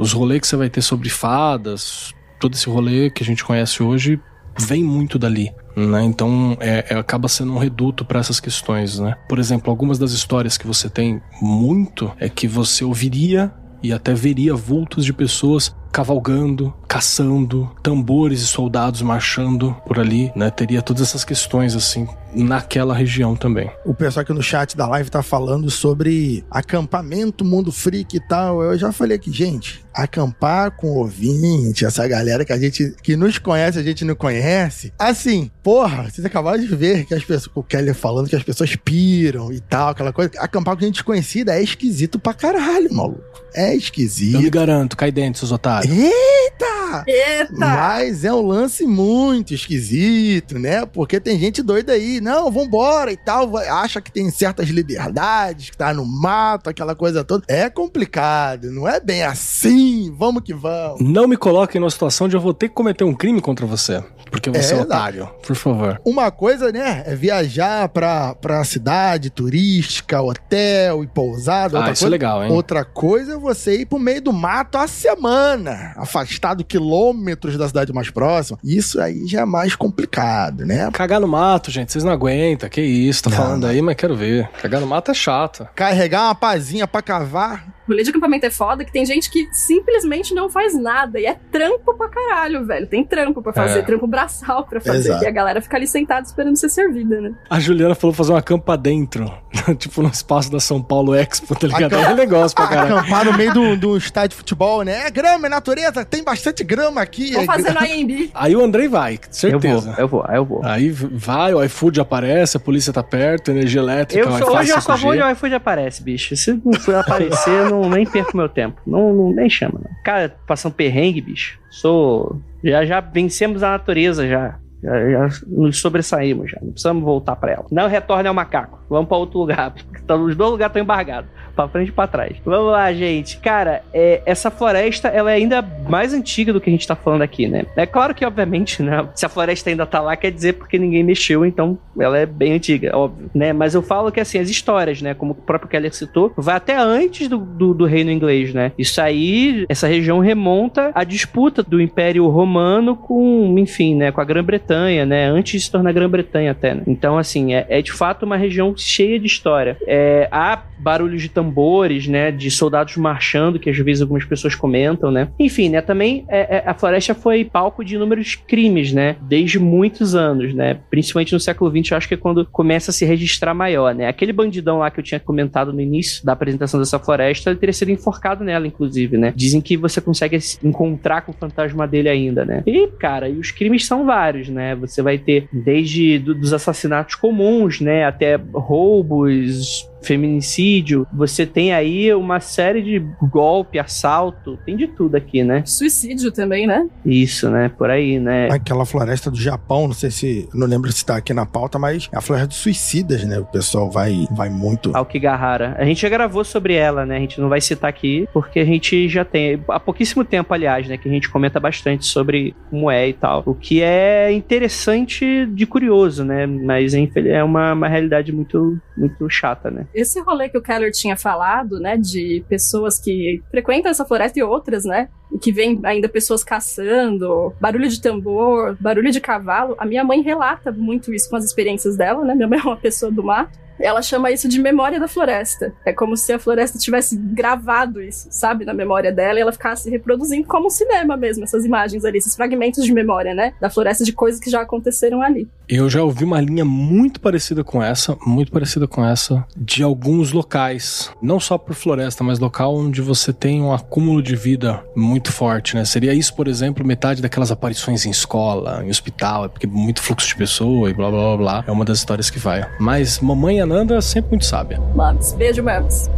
Os rolês que você vai ter sobre fadas, todo esse rolê que a gente conhece hoje vem muito dali. Né? Então é, é, acaba sendo um reduto para essas questões, né? Por exemplo, algumas das histórias que você tem muito é que você ouviria e até veria vultos de pessoas cavalgando, caçando, tambores e soldados marchando por ali, né? Teria todas essas questões assim naquela região também. O pessoal aqui no chat da live tá falando sobre acampamento, mundo freak e tal. Eu já falei aqui, gente, acampar com ouvinte, essa galera que a gente que nos conhece, a gente não conhece. Assim, porra, vocês acabaram de ver que as pessoas, o Kelly falando que as pessoas piram e tal, aquela coisa. Acampar com gente desconhecida é esquisito pra caralho, maluco. É esquisito. Eu me garanto, cai dentro, seus otários. Eita! Eita! Mas é um lance muito esquisito, né? Porque tem gente doida aí. Não, vambora e tal. Acha que tem certas liberdades, que tá no mato, aquela coisa toda. É complicado, não é bem assim. Vamos que vamos. Não me coloque numa situação de eu vou ter que cometer um crime contra você. Porque você é, é otário, por favor. Uma coisa, né, é viajar pra, pra cidade turística, hotel e pousada. Ah, isso é coisa, é legal, hein? Outra coisa é você ir pro meio do mato a semana, afastado quilômetros da cidade mais próxima. Isso aí já é mais complicado, né? Cagar no mato, gente, vocês não aguentam. Que isso, tá falando aí, mas quero ver. Cagar no mato é chato. Carregar uma pazinha pra cavar rolê de acampamento é foda que tem gente que simplesmente não faz nada. E é trampo pra caralho, velho. Tem trampo pra fazer, é. trampo braçal pra fazer. Exato. E a galera fica ali sentada esperando ser servida, né? A Juliana falou fazer uma campa dentro. [LAUGHS] tipo no espaço da São Paulo Expo, tá ligado? Acamp... É negócio pra caralho. Acampar no meio do, do estádio de futebol, né? É grama, é natureza, tem bastante grama aqui. Vou é fazer no IMB. Aí o Andrei vai, certeza. Eu vou, eu vou, aí eu vou. Aí vai, o iFood aparece, a polícia tá perto, energia elétrica. Eu sou, hoje eu só vou onde o iFood aparece, bicho. Se não [LAUGHS] aparecer, não, nem perco meu tempo. Não, não nem chama, não. Cara, passando perrengue, bicho. Sou. Já, já vencemos a natureza já. Já, já nos sobressaímos já. Não precisamos voltar para ela. Não retorne ao macaco. Vamos para outro lugar. [LAUGHS] Os dois lugares estão embargados para frente e pra trás. Vamos lá, gente. Cara, é, essa floresta, ela é ainda mais antiga do que a gente tá falando aqui, né? É claro que, obviamente, né? Se a floresta ainda tá lá, quer dizer porque ninguém mexeu, então ela é bem antiga, óbvio, né? Mas eu falo que, assim, as histórias, né? Como o próprio Keller citou, vai até antes do, do, do reino inglês, né? Isso aí, essa região remonta à disputa do Império Romano com, enfim, né? Com a Grã-Bretanha, né? Antes de se tornar Grã-Bretanha até, né? Então, assim, é, é, de fato uma região cheia de história. É, barulhos de tambor tambores, né, de soldados marchando, que às vezes algumas pessoas comentam, né. Enfim, né, também é, é, a floresta foi palco de inúmeros crimes, né, desde muitos anos, né, principalmente no século XX, acho que é quando começa a se registrar maior, né. Aquele bandidão lá que eu tinha comentado no início da apresentação dessa floresta, ele teria sido enforcado nela, inclusive, né. Dizem que você consegue encontrar com o fantasma dele ainda, né. E, cara, e os crimes são vários, né, você vai ter desde do, dos assassinatos comuns, né, até roubos, feminicídio, você tem aí uma série de golpe, assalto, tem de tudo aqui, né? Suicídio também, né? Isso, né? Por aí, né? Aquela floresta do Japão, não sei se, não lembro se tá aqui na pauta, mas é a floresta dos suicidas, né? O pessoal vai, vai muito. Aokigahara. A gente já gravou sobre ela, né? A gente não vai citar aqui, porque a gente já tem, há pouquíssimo tempo, aliás, né? Que a gente comenta bastante sobre como é e tal. O que é interessante de curioso, né? Mas é uma, uma realidade muito, muito chata, né? Esse rolê que o Keller tinha falado, né, de pessoas que frequentam essa floresta e outras, né, que vem ainda pessoas caçando, barulho de tambor, barulho de cavalo. A minha mãe relata muito isso com as experiências dela, né? Minha mãe é uma pessoa do mato. Ela chama isso de memória da floresta. É como se a floresta tivesse gravado isso, sabe, na memória dela e ela ficasse reproduzindo como um cinema mesmo, essas imagens ali, esses fragmentos de memória, né? Da floresta de coisas que já aconteceram ali. Eu já ouvi uma linha muito parecida com essa, muito parecida com essa, de alguns locais. Não só por floresta, mas local onde você tem um acúmulo de vida muito forte, né? Seria isso, por exemplo, metade daquelas aparições em escola, em hospital, é porque muito fluxo de pessoa e blá blá blá blá. É uma das histórias que vai. Mas mamãe Fernanda, é sempre muito sábia. Maps, beijo, Maps.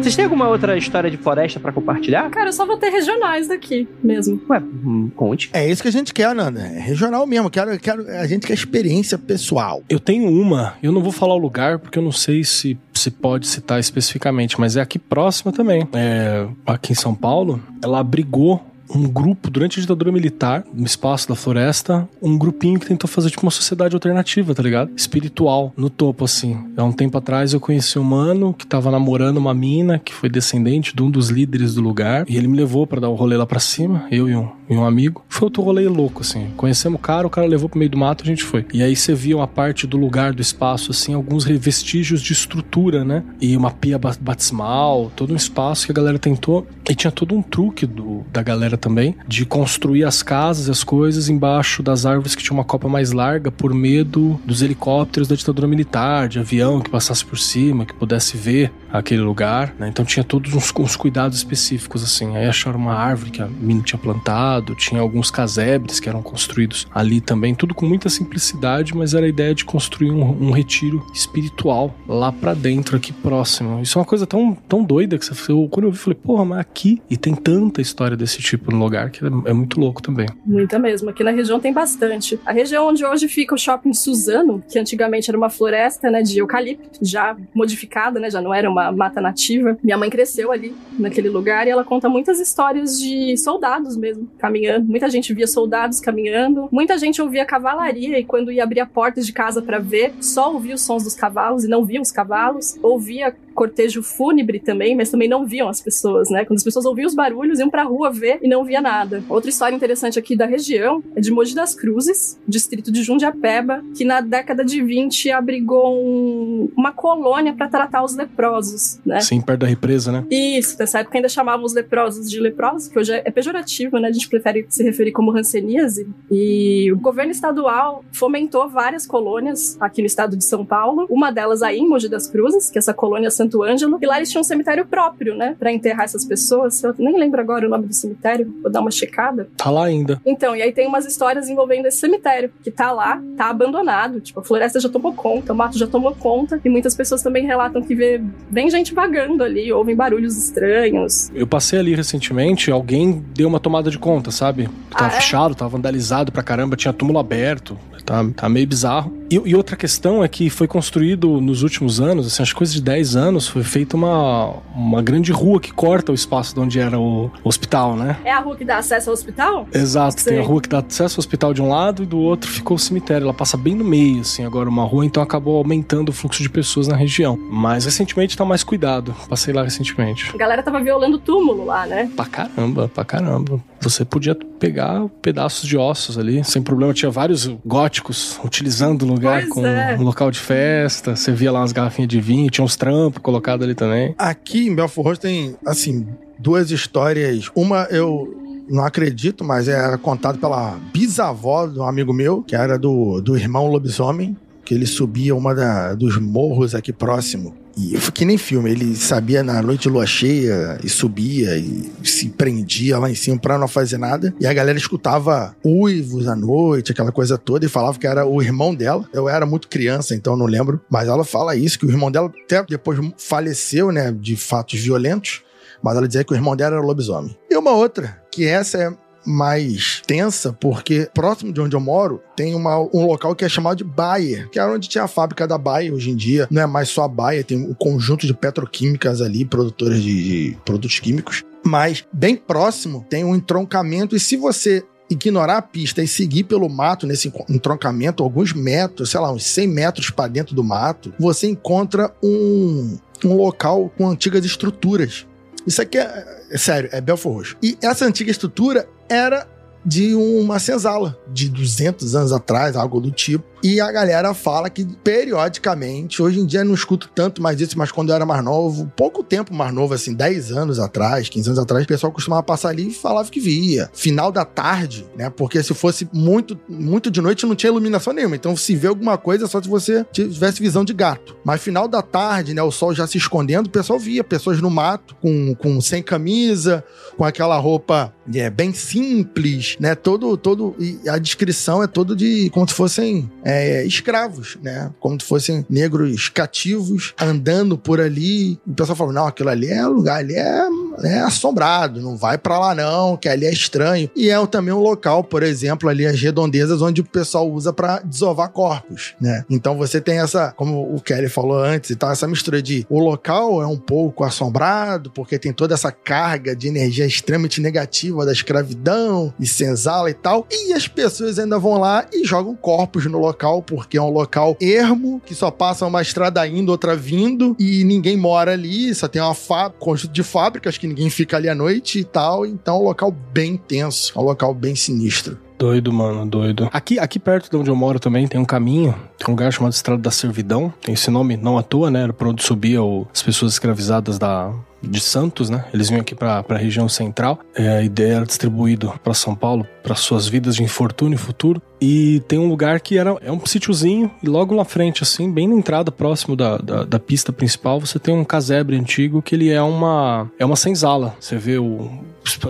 Vocês têm alguma outra história de floresta para compartilhar? Cara, eu só vou ter regionais daqui mesmo. Ué, hum, conte. É isso que a gente quer, Nanda. É regional mesmo. Quero, quero, a gente quer experiência pessoal. Eu tenho uma. Eu não vou falar o lugar porque eu não sei se se pode citar especificamente, mas é aqui próxima também. É, aqui em São Paulo, ela abrigou um grupo durante a ditadura militar, no espaço da floresta, um grupinho que tentou fazer tipo uma sociedade alternativa, tá ligado? Espiritual, no topo, assim. Há um tempo atrás eu conheci um mano que tava namorando uma mina que foi descendente de um dos líderes do lugar, e ele me levou para dar o um rolê lá pra cima, eu e um, e um amigo. Foi outro rolê louco, assim. Conhecemos o cara, o cara levou pro meio do mato a gente foi. E aí você via uma parte do lugar, do espaço, assim, alguns vestígios de estrutura, né? E uma pia batismal, todo um espaço que a galera tentou. E tinha todo um truque do, da galera também, de construir as casas e as coisas embaixo das árvores que tinha uma copa mais larga por medo dos helicópteros da ditadura militar, de avião que passasse por cima, que pudesse ver aquele lugar, né? Então tinha todos uns, uns cuidados específicos, assim. Aí acharam uma árvore que a mina tinha plantado, tinha alguns casebres que eram construídos ali também, tudo com muita simplicidade, mas era a ideia de construir um, um retiro espiritual lá para dentro, aqui próximo. Isso é uma coisa tão, tão doida que você, eu, quando eu vi, falei, porra, mas aqui, e tem tanta história desse tipo no lugar que é, é muito louco também. Muita mesmo. Aqui na região tem bastante. A região onde hoje fica o shopping Suzano, que antigamente era uma floresta, né, de eucalipto, já modificada, né, já não era uma mata nativa. Minha mãe cresceu ali, naquele lugar, e ela conta muitas histórias de soldados mesmo, caminhando. Muita gente via soldados caminhando, muita gente ouvia cavalaria, e quando ia abrir a porta de casa para ver, só ouvia os sons dos cavalos e não via os cavalos. Ouvia cortejo fúnebre também, mas também não viam as pessoas, né? Quando as pessoas ouviam os barulhos, iam pra rua ver e não via nada. Outra história interessante aqui da região é de Mogi das Cruzes, distrito de Jundiapeba, que na década de 20 abrigou um, uma colônia para tratar os leprosos, né? Sim, perto da represa, né? Isso, nessa época ainda chamavam os leprosos de leprosos, que hoje é pejorativo, né? A gente prefere se referir como ranceníase. E o governo estadual fomentou várias colônias aqui no estado de São Paulo, uma delas aí em Mogi das Cruzes, que é essa colônia Santa Santo Ângelo, e lá eles tinham um cemitério próprio, né, para enterrar essas pessoas. Eu nem lembro agora o nome do cemitério, vou dar uma checada. Tá lá ainda. Então, e aí tem umas histórias envolvendo esse cemitério, que tá lá, tá abandonado, tipo, a floresta já tomou conta, o mato já tomou conta, e muitas pessoas também relatam que vê, vem gente vagando ali, ouvem barulhos estranhos. Eu passei ali recentemente, alguém deu uma tomada de conta, sabe? Tava ah, é? fechado, tava vandalizado pra caramba, tinha túmulo aberto. Tá, tá meio bizarro. E, e, outra questão é que foi construído nos últimos anos, assim, acho que coisa de 10 anos, foi feita uma, uma grande rua que corta o espaço de onde era o hospital, né? É a rua que dá acesso ao hospital? Exato, Sim. tem a rua que dá acesso ao hospital de um lado e do outro ficou o cemitério. Ela passa bem no meio, assim, agora uma rua, então acabou aumentando o fluxo de pessoas na região. Mas recentemente tá mais cuidado. Passei lá recentemente. A galera tava violando túmulo lá, né? Pra caramba, pra caramba. Você podia pegar pedaços de ossos ali, sem problema. Tinha vários góticos utilizando o lugar pois como é. um local de festa. Você via lá umas garrafinhas de vinho, tinha uns trampos colocados ali também. Aqui em Belfort Roxo tem, assim, duas histórias. Uma eu não acredito, mas era contado pela bisavó de um amigo meu, que era do, do irmão lobisomem, que ele subia uma da, dos morros aqui próximo e que nem filme, ele sabia na noite de lua cheia e subia e se prendia lá em cima pra não fazer nada. E a galera escutava uivos à noite, aquela coisa toda, e falava que era o irmão dela. Eu era muito criança, então não lembro. Mas ela fala isso, que o irmão dela até depois faleceu, né, de fatos violentos. Mas ela dizia que o irmão dela era lobisomem. E uma outra, que essa é mais tensa, porque próximo de onde eu moro tem uma, um local que é chamado de Bayer, que era onde tinha a fábrica da Bayer. Hoje em dia não é mais só a Bayer, tem um conjunto de petroquímicas ali, produtoras de, de produtos químicos. Mas bem próximo tem um entroncamento, e se você ignorar a pista e seguir pelo mato nesse entroncamento, alguns metros, sei lá, uns 100 metros para dentro do mato, você encontra um, um local com antigas estruturas. Isso aqui é, é sério, é Belfor Roxo. E essa antiga estrutura era de uma senzala de 200 anos atrás, algo do tipo. E a galera fala que periodicamente, hoje em dia não escuto tanto mais isso, mas quando eu era mais novo, pouco tempo mais novo, assim, 10 anos atrás, 15 anos atrás, o pessoal costumava passar ali e falava que via. Final da tarde, né? Porque se fosse muito, muito de noite não tinha iluminação nenhuma. Então se vê alguma coisa só se você tivesse visão de gato. Mas final da tarde, né? O sol já se escondendo, o pessoal via pessoas no mato, com, com sem camisa, com aquela roupa é, bem simples, né? Todo, todo. E a descrição é todo de como se fossem. É, é, escravos, né? Como se fossem negros cativos andando por ali. O pessoal falou: não, aquilo ali é lugar, ali é, é assombrado, não vai para lá não, que ali é estranho. E é também um local, por exemplo, ali as redondezas onde o pessoal usa para desovar corpos, né? Então você tem essa, como o Kelly falou antes e tal, essa mistura de o local é um pouco assombrado, porque tem toda essa carga de energia extremamente negativa da escravidão e senzala e tal, e as pessoas ainda vão lá e jogam corpos no local, porque é um local ermo, que só passa uma estrada indo, outra vindo, e ninguém mora ali, só tem uma conjunto de fábricas que ninguém fica ali à noite e tal, então é um local bem tenso, é um local bem sinistro. Doido, mano, doido. Aqui, aqui perto de onde eu moro também tem um caminho, tem um lugar chamado Estrada da Servidão. Tem esse nome não à toa, né? Era pra onde subiam as pessoas escravizadas da, de Santos, né? Eles vinham aqui para a região central. É, a ideia era distribuído para São Paulo, para suas vidas de infortúnio e futuro. E tem um lugar que era é um sítiozinho, e logo na frente, assim, bem na entrada, próximo da, da, da, pista principal, você tem um casebre antigo que ele é uma é uma senzala. Você vê o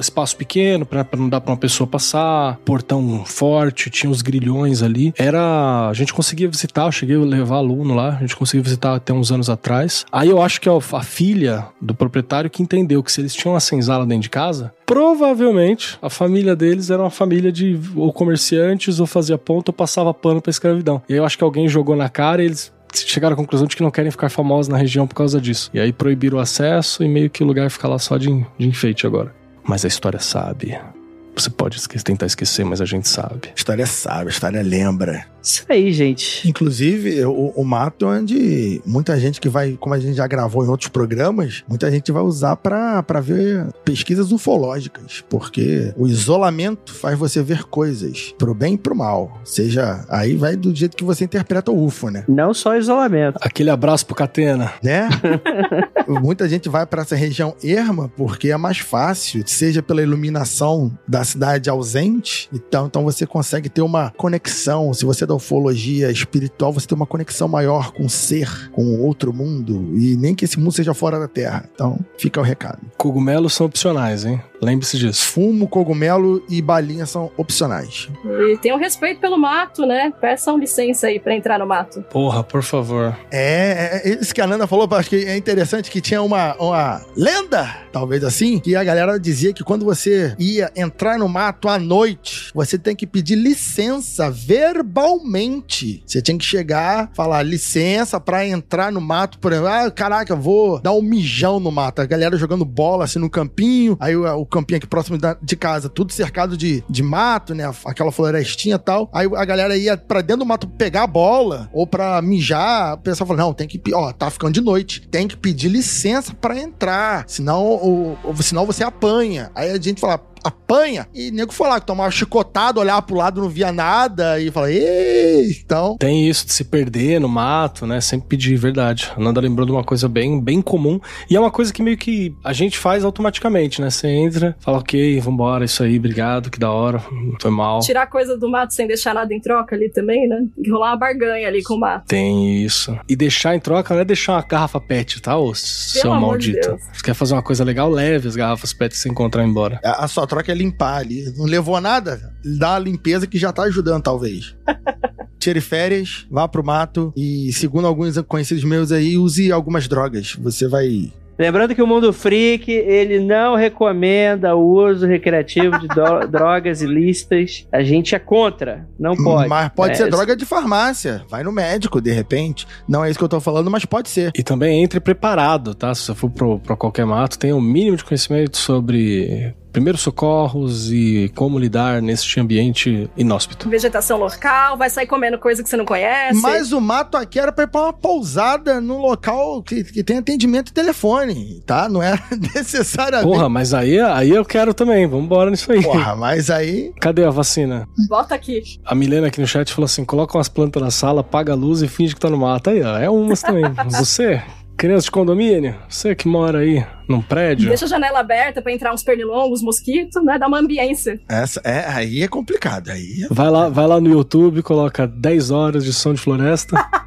espaço pequeno para não dar para uma pessoa passar, portão forte, tinha os grilhões ali. Era a gente conseguia visitar, eu cheguei a levar aluno lá, a gente conseguia visitar até uns anos atrás. Aí eu acho que a, a filha do proprietário que entendeu que se eles tinham uma senzala dentro de casa, provavelmente a família deles era uma família de ou comerciantes ou fazia ponto ou passava pano pra escravidão. E aí eu acho que alguém jogou na cara e eles chegaram à conclusão de que não querem ficar famosos na região por causa disso. E aí proibiram o acesso e meio que o lugar fica lá só de, de enfeite agora. Mas a história sabe. Você pode esquecer, tentar esquecer, mas a gente sabe. A história sabe, a história lembra. Isso aí, gente. Inclusive, o, o mato é onde muita gente que vai, como a gente já gravou em outros programas, muita gente vai usar para ver pesquisas ufológicas, porque o isolamento faz você ver coisas pro bem e pro mal. Seja, aí vai do jeito que você interpreta o UFO, né? Não só isolamento. Aquele abraço pro Catena. Né? [LAUGHS] muita gente vai para essa região erma porque é mais fácil, seja pela iluminação da cidade ausente, então, então você consegue ter uma conexão. Se você da ufologia espiritual, você tem uma conexão maior com o ser, com o outro mundo, e nem que esse mundo seja fora da Terra. Então, fica o recado. Cogumelos são opcionais, hein? Lembre-se disso. Fumo, cogumelo e balinha são opcionais. E tenham respeito pelo mato, né? Peçam licença aí pra entrar no mato. Porra, por favor. É, é isso que a Nanda falou, acho que é interessante que tinha uma, uma lenda, talvez assim, que a galera dizia que quando você ia entrar no mato à noite, você tem que pedir licença verbalmente. Você tinha que chegar, falar licença pra entrar no mato, por exemplo, ah, caraca, vou dar um mijão no mato. A galera jogando bola assim no campinho, aí o, o campinho aqui próximo de casa, tudo cercado de, de mato, né? Aquela florestinha e tal. Aí a galera ia pra dentro do mato pegar a bola ou pra mijar. O pessoal falou: não, tem que. Ó, tá ficando de noite. Tem que pedir licença para entrar. Senão, ou, senão você apanha. Aí a gente fala: apanha. E nego foi lá, tomava chicotado, olhava pro lado, não via nada e fala, ei, então. Tem isso de se perder no mato, né? Sempre pedir verdade. A Nanda lembrou de uma coisa bem, bem comum. E é uma coisa que meio que a gente faz automaticamente, né? Você entra, fala, ok, vambora, isso aí, obrigado, que da hora, foi mal. Tirar coisa do mato sem deixar nada em troca ali também, né? Tem que rolar uma barganha ali com o mato. Tem isso. E deixar em troca não é deixar uma garrafa pet, tá? Ô, seu maldito. De Você quer fazer uma coisa legal, leve as garrafas pet sem encontrar embora. A, a sua troca é limpar ali. Não levou nada? Dá a limpeza que já tá ajudando, talvez. [LAUGHS] Tire férias, vá pro mato e, segundo alguns conhecidos meus aí, use algumas drogas. Você vai Lembrando que o Mundo Freak, ele não recomenda o uso recreativo de [LAUGHS] drogas ilícitas. A gente é contra, não pode. Mas pode é, ser droga de farmácia. Vai no médico, de repente. Não é isso que eu tô falando, mas pode ser. E também entre preparado, tá? Se você for pro qualquer mato, tenha o um mínimo de conhecimento sobre primeiros socorros e como lidar nesse ambiente inóspito. Vegetação local, vai sair comendo coisa que você não conhece. Mas o mato aqui era pra ir pra uma pousada num local que, que tem atendimento de telefone, tá? Não é [LAUGHS] necessariamente. Porra, mas aí, aí eu quero também, vamos embora nisso aí. Porra, mas aí. Cadê a vacina? Bota aqui. A Milena aqui no chat falou assim: coloca umas plantas na sala, apaga a luz e finge que tá no mato. Aí, ó, é umas também. [LAUGHS] Você? Criança de condomínio, você que mora aí num prédio. Deixa a janela aberta para entrar uns pernilongos, mosquitos, né? Dá uma ambiência. Essa, é, aí é complicado. Aí é... Vai, lá, vai lá no YouTube, coloca 10 horas de som de floresta. [LAUGHS]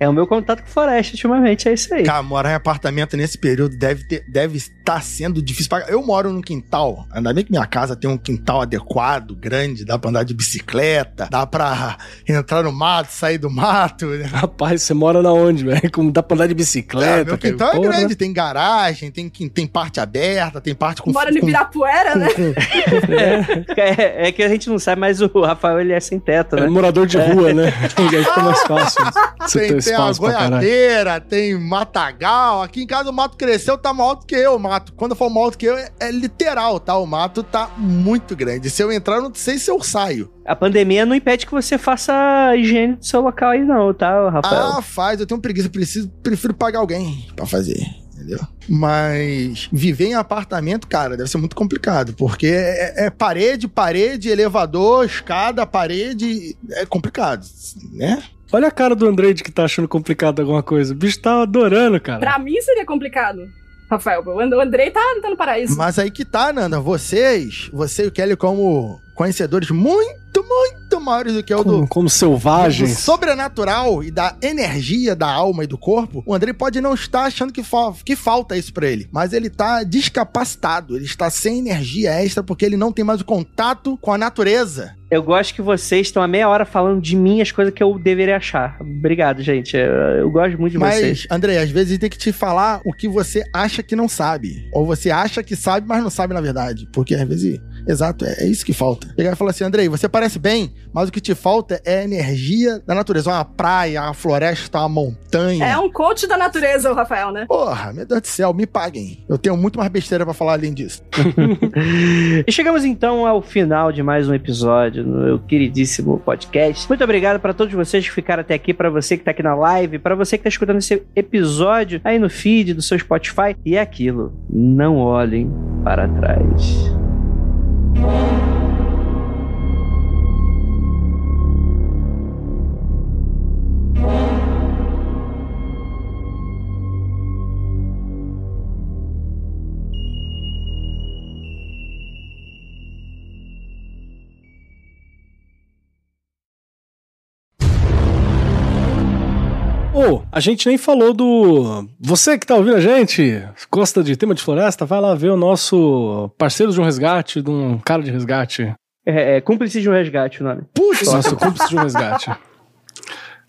É o meu contato com floresta ultimamente, é isso aí. Cara, morar em apartamento nesse período deve, ter, deve estar sendo difícil. pra- Eu moro num quintal, ainda bem que minha casa tem um quintal adequado, grande, dá pra andar de bicicleta, dá pra [LAUGHS] entrar no mato, sair do mato. né? [LAUGHS] Rapaz, você mora na onde, velho? Como dá pra andar de bicicleta? É, meu cara? quintal é Porra. grande, tem garagem, tem, tem parte aberta, tem parte com... Mora no com- Ibirapuera, né? com- [LAUGHS] É, é que a gente não sabe, mas o Rafael ele é sem teto, É né? morador de rua, né? E aí fica mais fácil. Você tem, ter tem a espaço goiadeira, tem matagal. Aqui em casa o mato cresceu, tá maior do que eu, o mato. Quando eu falo maior do que eu, é, é literal, tá? O mato tá muito grande. Se eu entrar, eu não sei se eu saio. A pandemia não impede que você faça a higiene do seu local aí, não, tá, Rafael? Ah, faz. Eu tenho preguiça. Preciso, prefiro pagar alguém pra fazer. Entendeu? Mas viver em apartamento, cara, deve ser muito complicado. Porque é, é parede, parede, elevador, escada, parede. É complicado, né? Olha a cara do Android que tá achando complicado alguma coisa. O bicho tá adorando, cara. Pra mim seria complicado. Rafael, o And- o Andrei tá, tá no paraíso. Mas aí que tá, Nanda. Vocês, você e o Kelly, como conhecedores muito, muito maiores do que eu do, Como, como do selvagens. sobrenatural e da energia da alma e do corpo, o André pode não estar achando que, fa- que falta isso pra ele, mas ele tá descapacitado, ele está sem energia extra porque ele não tem mais o contato com a natureza. Eu gosto que vocês estão a meia hora falando de mim as coisas que eu deveria achar. Obrigado, gente. Eu, eu gosto muito de vocês. Mas, André, às vezes tem que te falar o que você acha que não sabe. Ou você acha que sabe, mas não sabe na verdade. Porque às vezes, exato, é, é isso que falta. Pegar e falar assim, Andrei, você parece bem, mas o que te falta é a energia da natureza. Uma praia, uma floresta, uma montanha. É um coach da natureza, o Rafael, né? Porra, meu Deus do céu, me paguem. Eu tenho muito mais besteira pra falar além disso. [LAUGHS] E chegamos então ao final de mais um episódio no meu queridíssimo podcast. Muito obrigado para todos vocês que ficaram até aqui, para você que tá aqui na live, para você que tá escutando esse episódio aí no feed do seu Spotify. E é aquilo, não olhem para trás. Ô, a gente nem falou do. Você que tá ouvindo a gente, gosta de tema de floresta, vai lá ver o nosso parceiro de um resgate, de um cara de resgate. É, é cúmplice de um resgate o nome. Puxa, Nosso cúmplice de um resgate.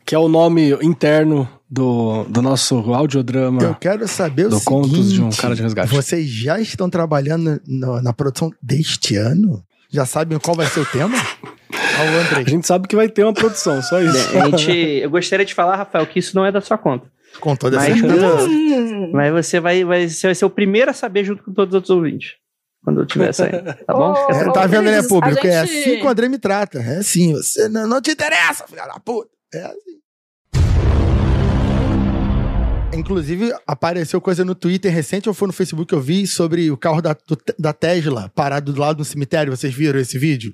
Que é o nome interno do, do nosso eu audiodrama. quero saber o Do seguinte. Contos de um Cara de Resgate. Vocês já estão trabalhando no- na produção deste ano? Já sabem qual vai ser o tema? [LAUGHS] Ao A André, gente sabe que vai ter uma produção, só isso. A gente, eu gostaria de falar, Rafael, que isso não é da sua conta. com toda Mas, certeza. Mas você vai, vai, você vai ser o primeiro a saber junto com todos os outros ouvintes. Quando eu tiver saindo. Tá bom? Fica tranquilo. Tá vendo, né, público? a É gente- assim que o André me trata. É assim, você não, não te interessa, filha da puta. É assim. Inclusive, apareceu coisa no Twitter recente ou foi no Facebook que eu vi sobre o carro da, do- da Tesla parado do lado do cemitério. Vocês viram esse vídeo?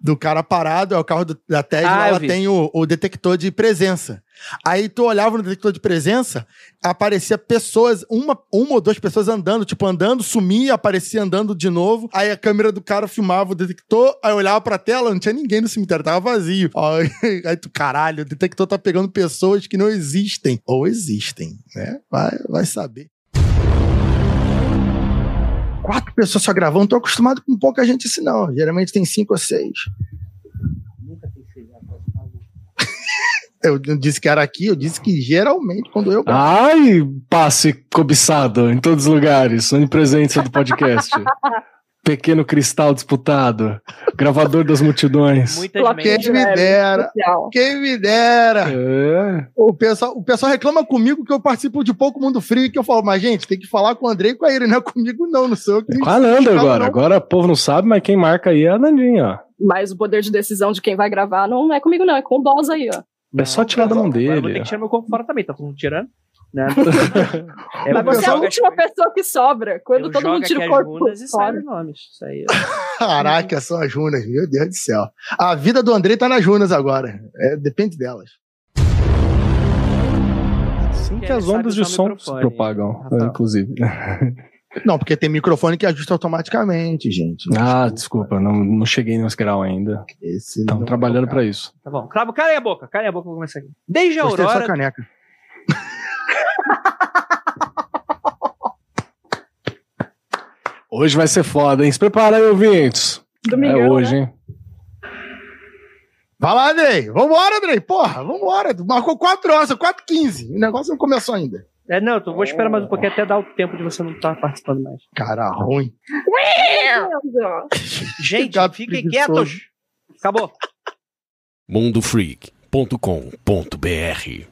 Do cara parado, é o carro do- da Tesla, Ah, ela vi. tem o, o detector de presença. Aí tu olhava no detector de presença, aparecia pessoas, uma, uma ou duas pessoas andando, tipo, andando, sumia, aparecia andando de novo. Aí a câmera do cara filmava o detector, aí olhava pra tela, não tinha ninguém no cemitério, tava vazio. [LAUGHS] Aí, aí tu, caralho, o detector tá pegando pessoas que não existem. Ou existem, né? Vai, vai saber. Quatro pessoas só gravando, não tô acostumado com pouca gente assim, não. Geralmente tem cinco ou seis. Eu não disse que era aqui, eu disse que geralmente, quando eu. Ai, passe cobiçado em todos os lugares, onipresença do podcast. [LAUGHS] Pequeno cristal disputado, gravador das multidões. Muitas. Quem me é, dera, quem me dera. É. O pessoal, o pessoal reclama comigo que eu participo de pouco Mundo Frio, que eu falo, mas gente, tem que falar com o Andrei e com a Ira, não é comigo não, não sou eu que Com a Nanda agora. não. Agora o povo não sabe, mas quem marca aí é a Nandinha, ó. Mas o poder de decisão de quem vai gravar não é comigo, não. É com o boss aí, ó. É só tirar da mão eu vou dele. ter que tirar meu corpo fora também, tá todo mundo tirando? Né? [LAUGHS] É, Mas você é a última pessoa que sobra. Quando eu todo mundo tira o corpo runas e sai fora. os nomes. Isso aí. [LAUGHS] Caraca, são as runas, meu Deus do céu. A vida do Andrei tá nas runas agora. É, depende delas. Sim que Ele as ondas de som se propagam, Rafael. é, inclusive. [LAUGHS] Não, porque tem microfone que ajusta automaticamente, gente. Ah, desculpa, não, não cheguei nesse grau ainda. Estão trabalhando é o pra isso. Tá bom. Claro, calem a boca, calem a boca, vou começar aqui. Desde a. Gostei da sua Aurora. caneca. Hoje vai ser foda, hein? Se prepara aí, ouvintes. Domingão, é hoje, né? hein? Vai lá, Andrei. Vambora, Andrei. Porra, vambora. Marcou 4 horas, 4 15 O negócio não começou ainda. É, não, eu vou esperar mais um pouquinho até dar o tempo de você não estar participando mais. Cara ruim. Gente, fiquem quietos. Acabou. mundofreak.com.br